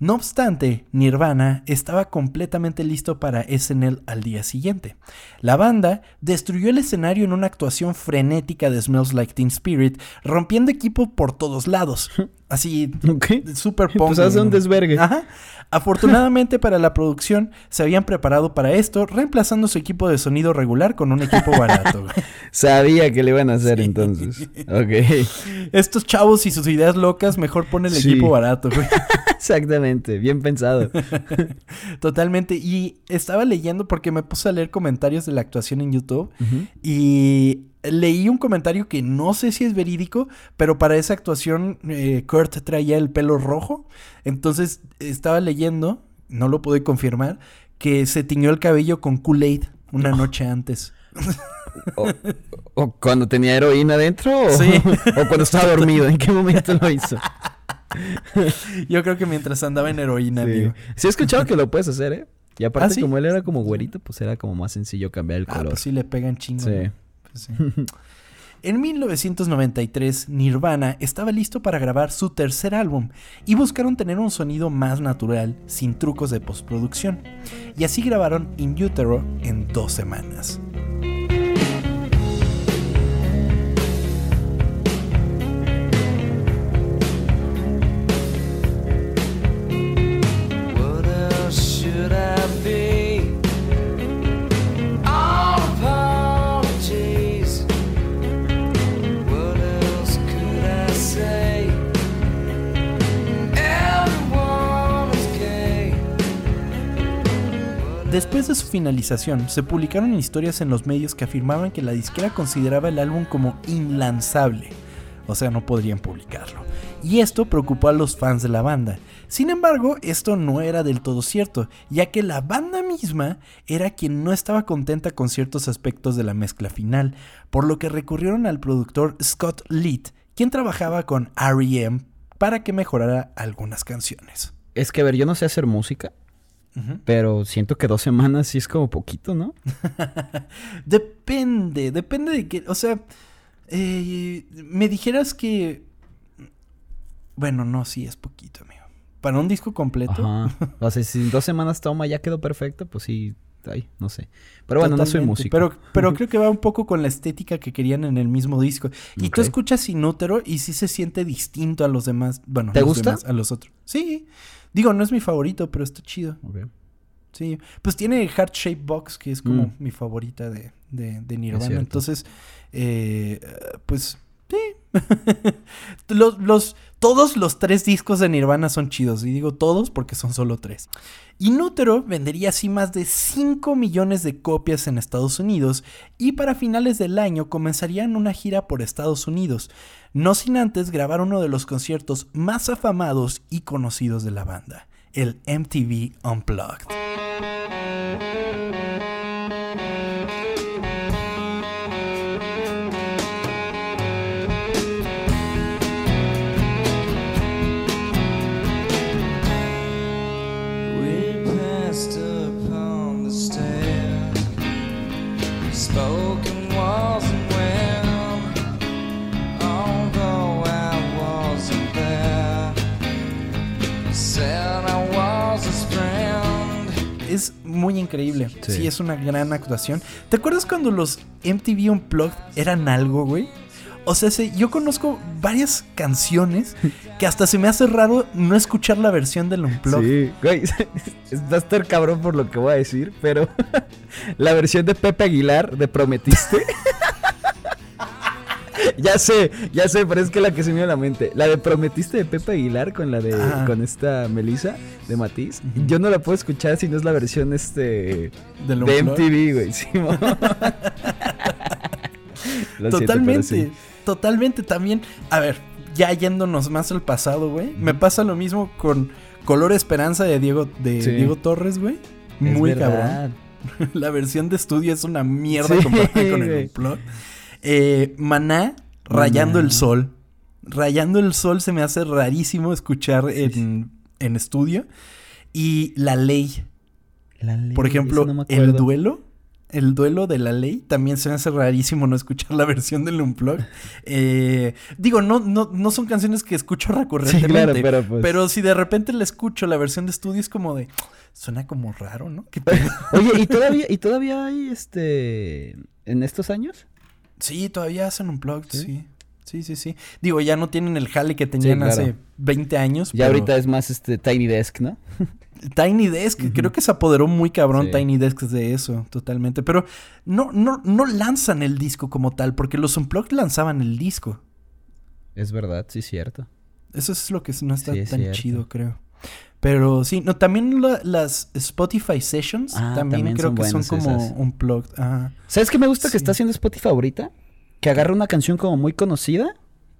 No obstante, Nirvana estaba completamente listo para SNL al día siguiente. La banda destruyó el escenario en una actuación frenética de Smells Like Teen Spirit, rompiendo equipo por todos lados. Así, Ok. super punk. Pues hace un desvergue. Ajá. Afortunadamente para la producción, se habían preparado para esto, reemplazando su equipo de sonido regular con un equipo barato. Sabía que le iban a hacer entonces. Ok. Estos chavos y sus ideas locas, mejor ponen el Sí. equipo barato, güey. Exactamente. Bien pensado. Totalmente. Y estaba leyendo porque me puse a leer comentarios de la actuación en YouTube y leí un comentario que no sé si es verídico, pero para esa actuación eh, Kurt traía el pelo rojo. Entonces estaba leyendo, no lo pude confirmar, que se tiñó el cabello con Kool-Aid una noche antes. O, o cuando tenía heroína adentro o, Sí. o cuando estaba dormido. ¿En qué momento lo hizo? Yo creo que mientras andaba en heroína, Sí. amigo. Sí he escuchado que lo puedes hacer, ¿eh? Y aparte ¿Ah, sí? como él era como güerito, pues era como más sencillo cambiar el Ah, color. pues sí le pegan chingo. Sí. Pues sí. En 1993, Nirvana estaba listo para grabar su tercer álbum y buscaron tener un sonido más natural, sin trucos de postproducción. Y así grabaron In Utero en dos semanas. Después de su finalización, se publicaron historias en los medios que afirmaban que la disquera consideraba el álbum como inlanzable, o sea, no podrían publicarlo. Y esto preocupó a los fans de la banda. Sin embargo, esto no era del todo cierto, ya que la banda misma era quien no estaba contenta con ciertos aspectos de la mezcla final, por lo que recurrieron al productor Scott Litt, quien trabajaba con REM para que mejorara algunas canciones. Es que, a ver, yo no sé hacer música, pero siento que dos semanas sí es como poquito, ¿no? Depende, depende de que, o sea, eh, me dijeras que, bueno, no, sí es poquito, amigo. Para un disco completo. Ajá. O sea, si dos semanas toma ya quedó perfecto, pues sí, ay, no sé. Pero bueno, no soy músico. Pero, pero creo que va un poco con la estética que querían en el mismo disco. Y tú escuchas Inútero y sí se siente distinto a los demás. Bueno, ¿Te los gusta? demás, a los otros. Sí. Digo, no es mi favorito, pero está chido. Ok. Sí, pues tiene Heart Shape Box, que es como Mm. mi favorita de, de, de Nirvana. Entonces, eh, pues, sí. los, los, todos los tres discos de Nirvana son chidos. Y digo todos porque son solo tres. Inútero vendería así más de 5 millones de copias en Estados Unidos y para finales del año comenzarían una gira por Estados Unidos, no sin antes grabar uno de los conciertos más afamados y conocidos de la banda, el MTV Unplugged. Muy increíble. Sí. Sí. es una gran actuación. ¿Te acuerdas cuando los MTV Unplugged eran algo, güey? O sea, sí, yo conozco varias canciones que hasta se me hace raro no escuchar la versión del Unplugged. Sí, güey, va a estar cabrón por lo que voy a decir, pero la versión de Pepe Aguilar de Prometiste. ya sé, ya sé, pero es que la que se me dio a la mente. La de Prometiste de Pepe Aguilar con la de con esta Melissa de Matiz. Yo no la puedo escuchar si no es la versión este de Unplugged. MTV, güey. sí, siento, Totalmente, sí. totalmente también. A ver, ya yéndonos más al pasado, güey. Me pasa lo mismo con Color Esperanza de Diego, de Sí. Diego Torres, güey. Muy cabrón. La versión de estudio es una mierda Sí, comparada con el. Unplugged. Eh, Maná, Rayando el Sol. Rayando el Sol se me hace rarísimo escuchar en, en estudio. Y La Ley. La ley, Por ejemplo, no El. Duelo. el duelo de la ley, también se me hace rarísimo no escuchar la versión del Unplugged. Eh, digo, no, no, no son canciones que escucho recurrentemente. claro, pero pues- pero si de repente la escucho, la versión de estudio es como de. Suena como raro, ¿no? Oye, ¿y todavía, ¿y todavía hay este. en estos años? Sí, todavía hacen Unplugged, ¿Sí? sí. Sí, sí, sí. Digo, ya no tienen el jale que tenían claro. hace 20 años. Ya pero ahorita es más este Tiny Desk, ¿no? Tiny Desk, creo que se apoderó muy cabrón Sí. Tiny Desk de eso, totalmente. Pero no, no, no lanzan el disco como tal, porque los Unplugged lanzaban el disco. Es verdad, sí, cierto. Eso es lo que no está Sí, es tan cierto. chido, creo. Pero sí, no, también la- las Spotify Sessions Ah, también, también creo son que son como esas. Unplugged. Ajá. ¿Sabes qué me gusta Sí. que está haciendo Spotify ahorita? Que agarra una canción como muy conocida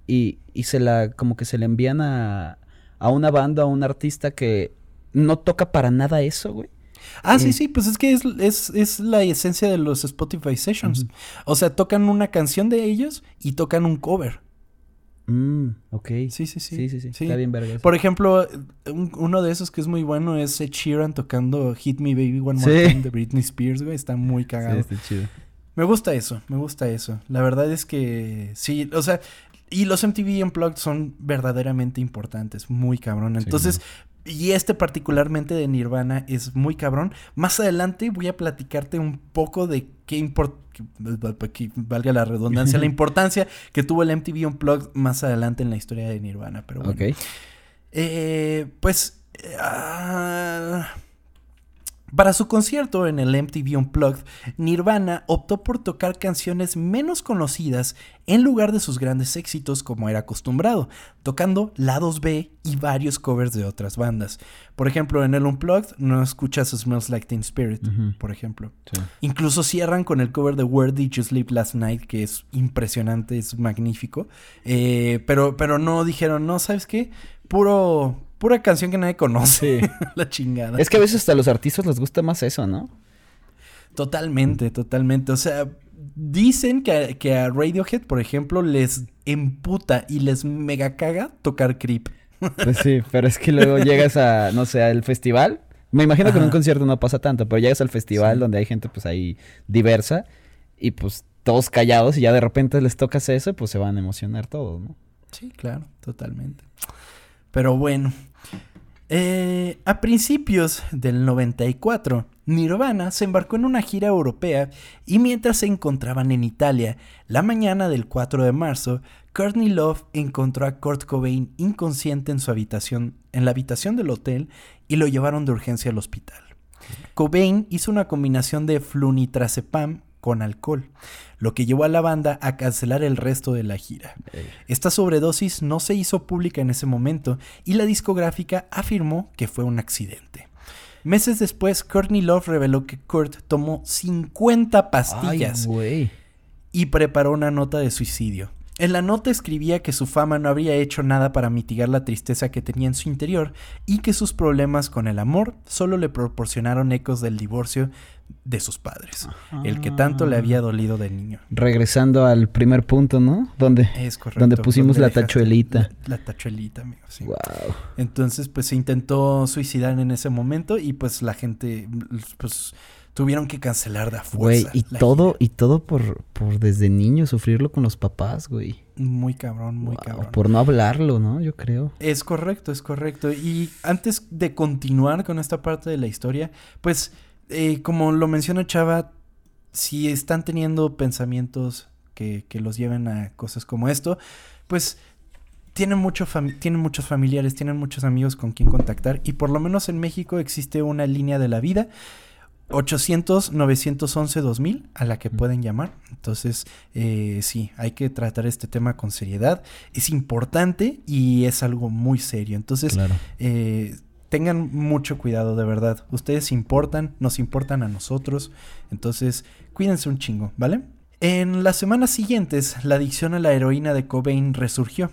y, y se la, como que se la envían a, a una banda, a un artista que no toca para nada eso, güey. Ah, sí, Eh. sí, pues es que es, es, es la esencia de los Spotify Sessions. O sea, tocan una canción de ellos y tocan un cover. Mm, ok. Sí, sí, sí. Sí, sí, sí. Está bien verga. Por ejemplo, un- uno de esos que es muy bueno es Ed Sheeran tocando Hit Me Baby One More Sí. Time de Britney Spears, güey. Está muy Sí, cagado. está chido. Me gusta eso, me gusta eso. La verdad es que sí, o sea, y los MTV Unplugged son verdaderamente importantes, muy cabrón. Sí, Entonces, y este particularmente de Nirvana es muy cabrón. Más adelante voy a platicarte un poco de qué importa, que valga la redundancia, la importancia que tuvo el MTV Unplugged más adelante en la historia de Nirvana. Pero bueno, Ok. eh, pues. eh, ah, para su concierto en el MTV Unplugged, Nirvana optó por tocar canciones menos conocidas en lugar de sus grandes éxitos como era acostumbrado, tocando lados B y varios covers de otras bandas. Por ejemplo, en el Unplugged no escuchas Smells Like Teen Spirit, por ejemplo. Sí. Incluso cierran con el cover de Where Did You Sleep Last Night, que es impresionante, es magnífico. Eh, pero, pero no dijeron, no, ¿sabes qué? Puro, pura canción que nadie conoce. Sí. La chingada. Es que a veces hasta a los artistas les gusta más eso, ¿no? Totalmente, totalmente. O sea, dicen que, a- que a Radiohead, por ejemplo, les emputa y les mega caga tocar Creep. Pues sí, pero es que luego llegas a, no sé, al festival. Me imagino que en un concierto no pasa tanto, pero llegas al festival Sí. donde hay gente pues ahí diversa y pues todos callados y ya de repente les tocas eso, pues se van a emocionar todos, ¿no? Sí, claro, totalmente. Pero bueno, eh, a principios del 94, Nirvana se embarcó en una gira europea y mientras se encontraban en Italia, la mañana del 4 de marzo, Courtney Love encontró a Kurt Cobain inconsciente en su habitación, en la habitación del hotel y lo llevaron de urgencia al hospital. Cobain hizo una combinación de flunitrazepam con alcohol, lo que llevó a la banda a cancelar el resto de la gira. Esta sobredosis no se hizo pública en ese momento y la discográfica afirmó que fue un accidente. Meses después, Courtney Love reveló que Kurt tomó 50 pastillas Ay, y preparó una nota de suicidio. En la nota escribía que su fama no habría hecho nada para mitigar la tristeza que tenía en su interior y que sus problemas con el amor solo le proporcionaron ecos del divorcio de sus padres, el que tanto le había dolido de niño. Regresando al primer punto, ¿no? Donde... Es correcto. Donde pusimos la tachuelita. La, la tachuelita, amigo, sí. Wow. Entonces, pues se intentó suicidar en ese momento y pues la gente, pues tuvieron que cancelar de a Güey, fuerza. y la todo, gira. y todo por, por desde niño sufrirlo con los papás, güey. Muy cabrón, muy Wow, cabrón. Por no hablarlo, ¿no? Yo creo. Es correcto, es correcto. Y antes de continuar con esta parte de la historia, pues eh, como lo menciona Chava, si están teniendo pensamientos que, que los lleven a cosas como esto, pues tienen, mucho fami- tienen muchos familiares, tienen muchos amigos con quien contactar y por lo menos en México existe una línea de la vida. 800-911-2000 a la que pueden llamar. Entonces, eh, sí, hay que tratar este tema con seriedad. Es importante y es algo muy serio. Entonces, Claro. eh, tengan mucho cuidado, de verdad. Ustedes importan, nos importan a nosotros. Entonces, cuídense un chingo, ¿vale? En las semanas siguientes, la adicción a la heroína de Cobain resurgió.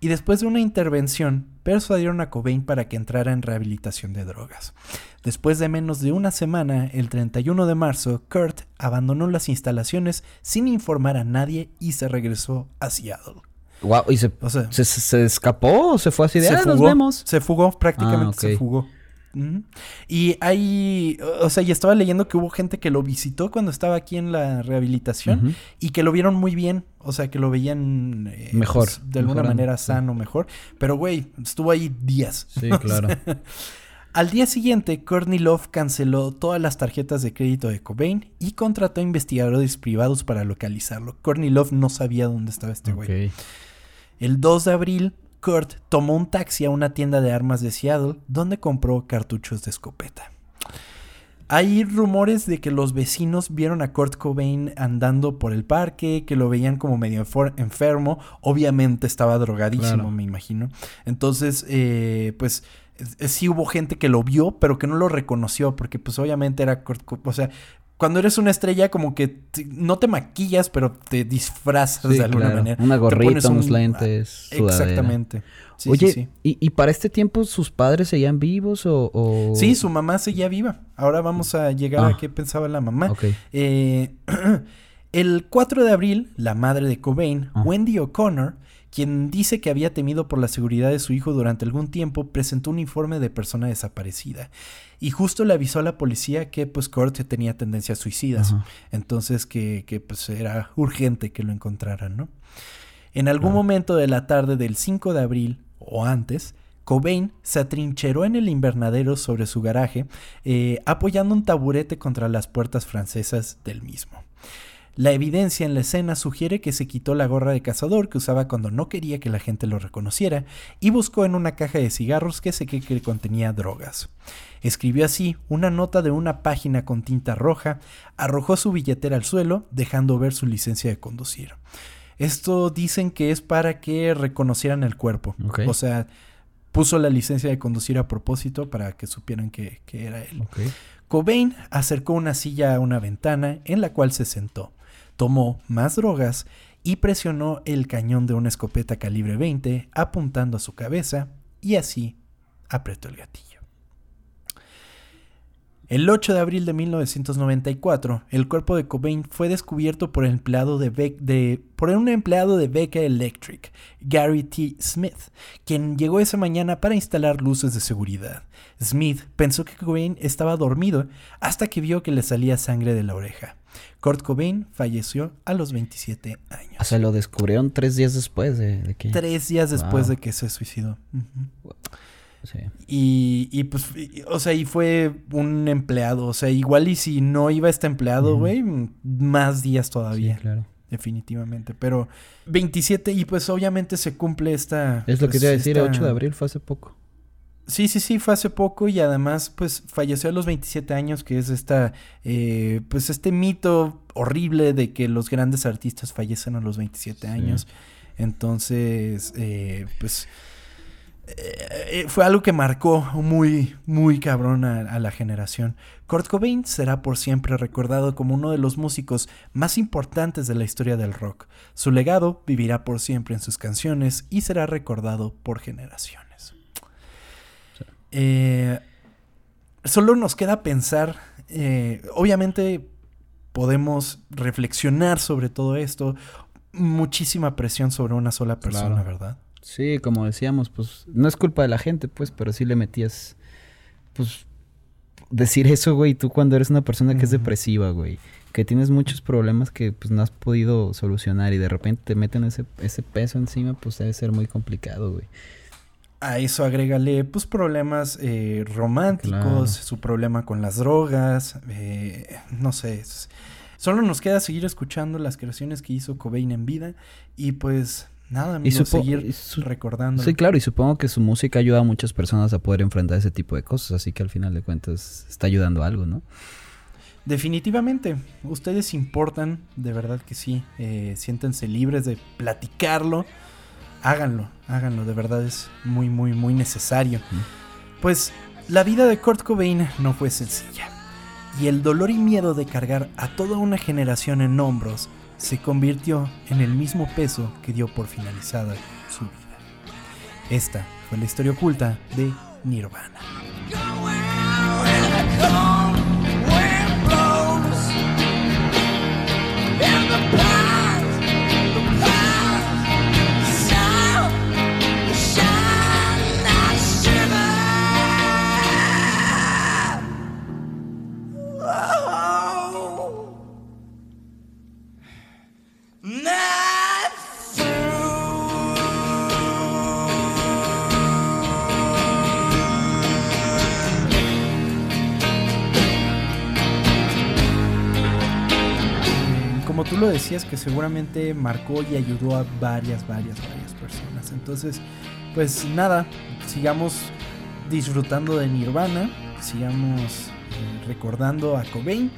Y después de una intervención, persuadieron a Cobain para que entrara en rehabilitación de drogas. Después de menos de una semana, el 31 de marzo, Kurt abandonó las instalaciones sin informar a nadie y se regresó a Seattle. Wow, ¿y se, O sea, se, se escapó o se fue así de, se ah, nos fugó, vemos? se fugó, prácticamente Ah, se fugó. Y hay, o sea, y estaba leyendo que hubo gente que lo visitó cuando estaba aquí en la rehabilitación y que lo vieron muy bien, o sea, que lo veían eh, Mejor, pues, de alguna mejorando, manera sano, mejor. Pero, güey, estuvo ahí días. Sí, claro. Al día siguiente, Courtney Love canceló todas las tarjetas de crédito de Cobain y contrató investigadores privados para localizarlo. Courtney Love no sabía dónde estaba este güey. El 2 de abril, Kurt tomó un taxi a una tienda de armas de Seattle donde compró cartuchos de escopeta. Hay rumores de que los vecinos vieron a Kurt Cobain andando por el parque, que lo veían como medio enfer- enfermo. Obviamente estaba drogadísimo, Claro. me imagino. Entonces, eh, pues sí hubo gente que lo vio, pero que no lo reconoció, porque pues obviamente era Kurt Co- O sea, cuando eres una estrella, como que te- no te maquillas, pero te disfrazas Sí, de alguna claro. manera. Una gorrita, unos un- lentes, sudadera. Exactamente. Sí, Oye, sí, sí. ¿y, y para este tiempo sus padres seguían vivos o...? o- Sí, su mamá seguía viva. Ahora vamos a llegar Ah. a qué pensaba la mamá. Eh, el 4 de abril, la madre de Cobain, Ah. Wendy O'Connor, quien dice que había temido por la seguridad de su hijo durante algún tiempo, presentó un informe de persona desaparecida. Y justo le avisó a la policía que pues Kurt tenía tendencias suicidas. Ajá. Entonces que, que, pues era urgente que lo encontraran, ¿no? En algún Claro. momento de la tarde del 5 de abril, o antes, Cobain se atrincheró en el invernadero sobre su garaje, eh, apoyando un taburete contra las puertas francesas del mismo. La evidencia en la escena sugiere que se quitó la gorra de cazador que usaba cuando no quería que la gente lo reconociera y buscó en una caja de cigarros que se cree que contenía drogas. Escribió así una nota de una página con tinta roja, arrojó su billetera al suelo, dejando ver su licencia de conducir. Esto dicen que es para que reconocieran el cuerpo. O sea, puso la licencia de conducir a propósito para que supieran que, que era él. Cobain acercó una silla a una ventana en la cual se sentó, tomó más drogas y presionó el cañón de una escopeta calibre 20 apuntando a su cabeza y así apretó el gatillo. El 8 de abril de 1994, el cuerpo de Cobain fue descubierto por, el empleado de por un empleado de Becca Electric, Gary T. Smith, quien llegó esa mañana para instalar luces de seguridad. Smith pensó que Cobain estaba dormido hasta que vio que le salía sangre de la oreja. Kurt Cobain falleció a los 27 años. O sea, lo descubrieron tres días después de, de que... Tres días después Wow. de que se suicidó. Sí. Y, y pues, y- o sea, y fue un empleado. O sea, igual y si no iba este empleado, güey, más días Sí, todavía. claro. Definitivamente. Pero 27 y pues obviamente se cumple esta... Es lo que pues, te iba a decir, esta- 8 de abril fue hace poco. Sí, sí, sí, fue hace poco y además pues falleció a los 27 años, que es esta, eh, pues este mito horrible de que los grandes artistas fallecen a los 27 Sí. años. Entonces, eh, pues eh, eh, fue algo que marcó muy, muy cabrón a, a la generación. Kurt Cobain será por siempre recordado como uno de los músicos más importantes de la historia del rock. Su legado vivirá por siempre en sus canciones y será recordado por generaciones. Eh, solo nos queda pensar, eh, obviamente podemos reflexionar sobre todo esto, muchísima presión sobre una sola persona, Claro. ¿verdad? Sí, como decíamos, pues no es culpa de la gente, pues, pero sí le metías, pues, decir eso, güey, tú cuando eres una persona que es depresiva, güey, que tienes muchos problemas que pues no has podido solucionar y de repente te meten ese, ese peso encima, pues debe ser muy complicado, güey. A eso agrégale pues problemas eh, románticos, Claro. su problema con las drogas, eh, no sé. es- Solo nos queda seguir escuchando las creaciones que hizo Cobain en vida y pues nada, amigos, seguir y su- recordando. Sí, claro, y supongo que su música ayuda a muchas personas a poder enfrentar ese tipo de cosas, así que al final de cuentas está ayudando a algo, ¿no? Definitivamente, ustedes importan, de verdad que sí. eh, siéntense libres de platicarlo. Háganlo, háganlo, de verdad es muy, muy, muy necesario. Pues la vida de Kurt Cobain no fue sencilla. Y el dolor y miedo de cargar a toda una generación en hombros se convirtió en el mismo peso que dio por finalizada su vida. Esta fue la historia oculta de Nirvana. Decías que seguramente marcó y ayudó a varias, varias, varias personas. Entonces, pues nada, sigamos disfrutando de Nirvana, sigamos eh, recordando a Cobain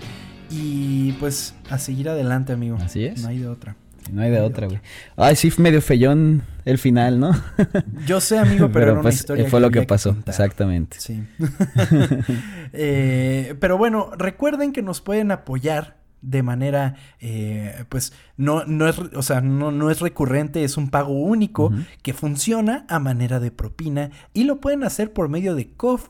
y pues a seguir adelante, amigo. Así es. No hay de otra. No hay de otra, güey. Ay, sí, medio feyón el final, ¿no? Yo sé, amigo, pero, era una pues historia fue lo que pasó, exactamente. Sí. Eh, pero bueno, recuerden que nos pueden apoyar de manera, eh, pues, no, no es, o sea, no, no es recurrente, es un pago único que funciona a manera de propina y lo pueden hacer por medio de cof-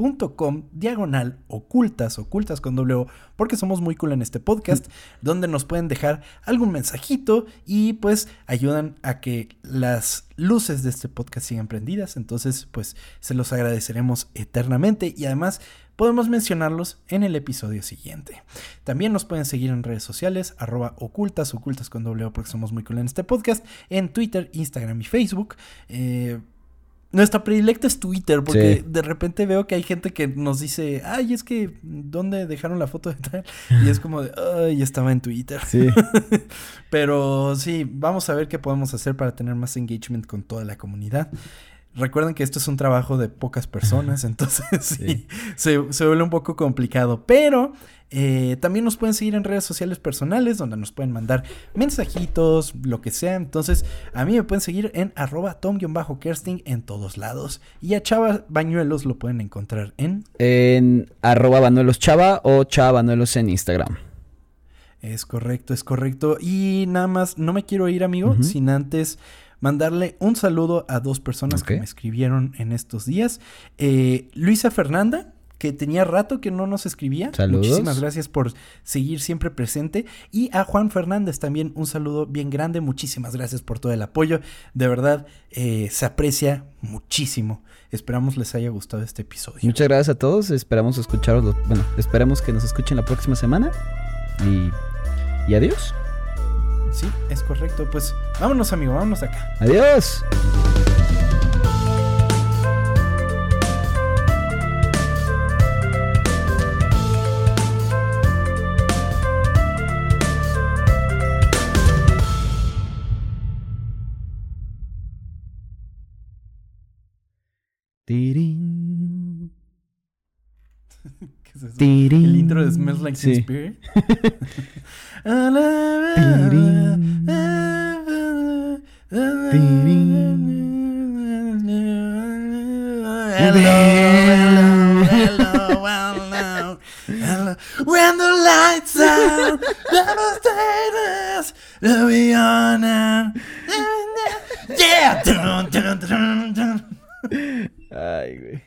co-fi.com diagonal ocultas, ocultas con doble O, porque somos muy cool en este podcast, donde nos pueden dejar algún mensajito y pues ayudan a que las luces de este podcast sigan prendidas. Entonces, pues se los agradeceremos eternamente y además podemos mencionarlos en el episodio siguiente. También nos pueden seguir en redes sociales, arroba ocultas, ocultas con doble porque somos muy cool en este podcast, en Twitter, Instagram y Facebook. Eh, nuestra predilecta es Twitter, porque Sí. de repente veo que hay gente que nos dice, ay, es que, ¿dónde dejaron la foto de tal? Y es como de, ay, estaba en Twitter. Sí. Pero sí, vamos a ver qué podemos hacer para tener más engagement con toda la comunidad. Recuerden que esto es un trabajo de pocas personas, entonces sí, Sí. se, se vuelve un poco complicado. Pero eh, también nos pueden seguir en redes sociales personales, donde nos pueden mandar mensajitos, lo que sea. Entonces, a mí me pueden seguir en arroba tom-kersting en todos lados. Y a Chava Bañuelos lo pueden encontrar en... En arroba Banuelos Chava o Chava Banuelos en Instagram. Es correcto, es correcto. Y nada más, no me quiero ir, amigo, sin antes mandarle un saludo a dos personas que me escribieron en estos días. Eh, Luisa Fernanda, que tenía rato que no nos escribía. Saludos. Muchísimas gracias por seguir siempre presente. Y a Juan Fernández también un saludo bien grande. Muchísimas gracias por todo el apoyo. De verdad, eh, se aprecia muchísimo. Esperamos les haya gustado este episodio. Muchas gracias a todos. Esperamos escucharos. Bueno, esperemos que nos escuchen la próxima semana. Y, y adiós. Sí, es correcto. Pues vámonos, amigo, vámonos acá. Adiós. ¿Qué es eso? tirín. El intro de Smells Like Sí. Spirit. Hello, hello, hello, hello. When the lights devastators, are. Yeah! Ay, güey.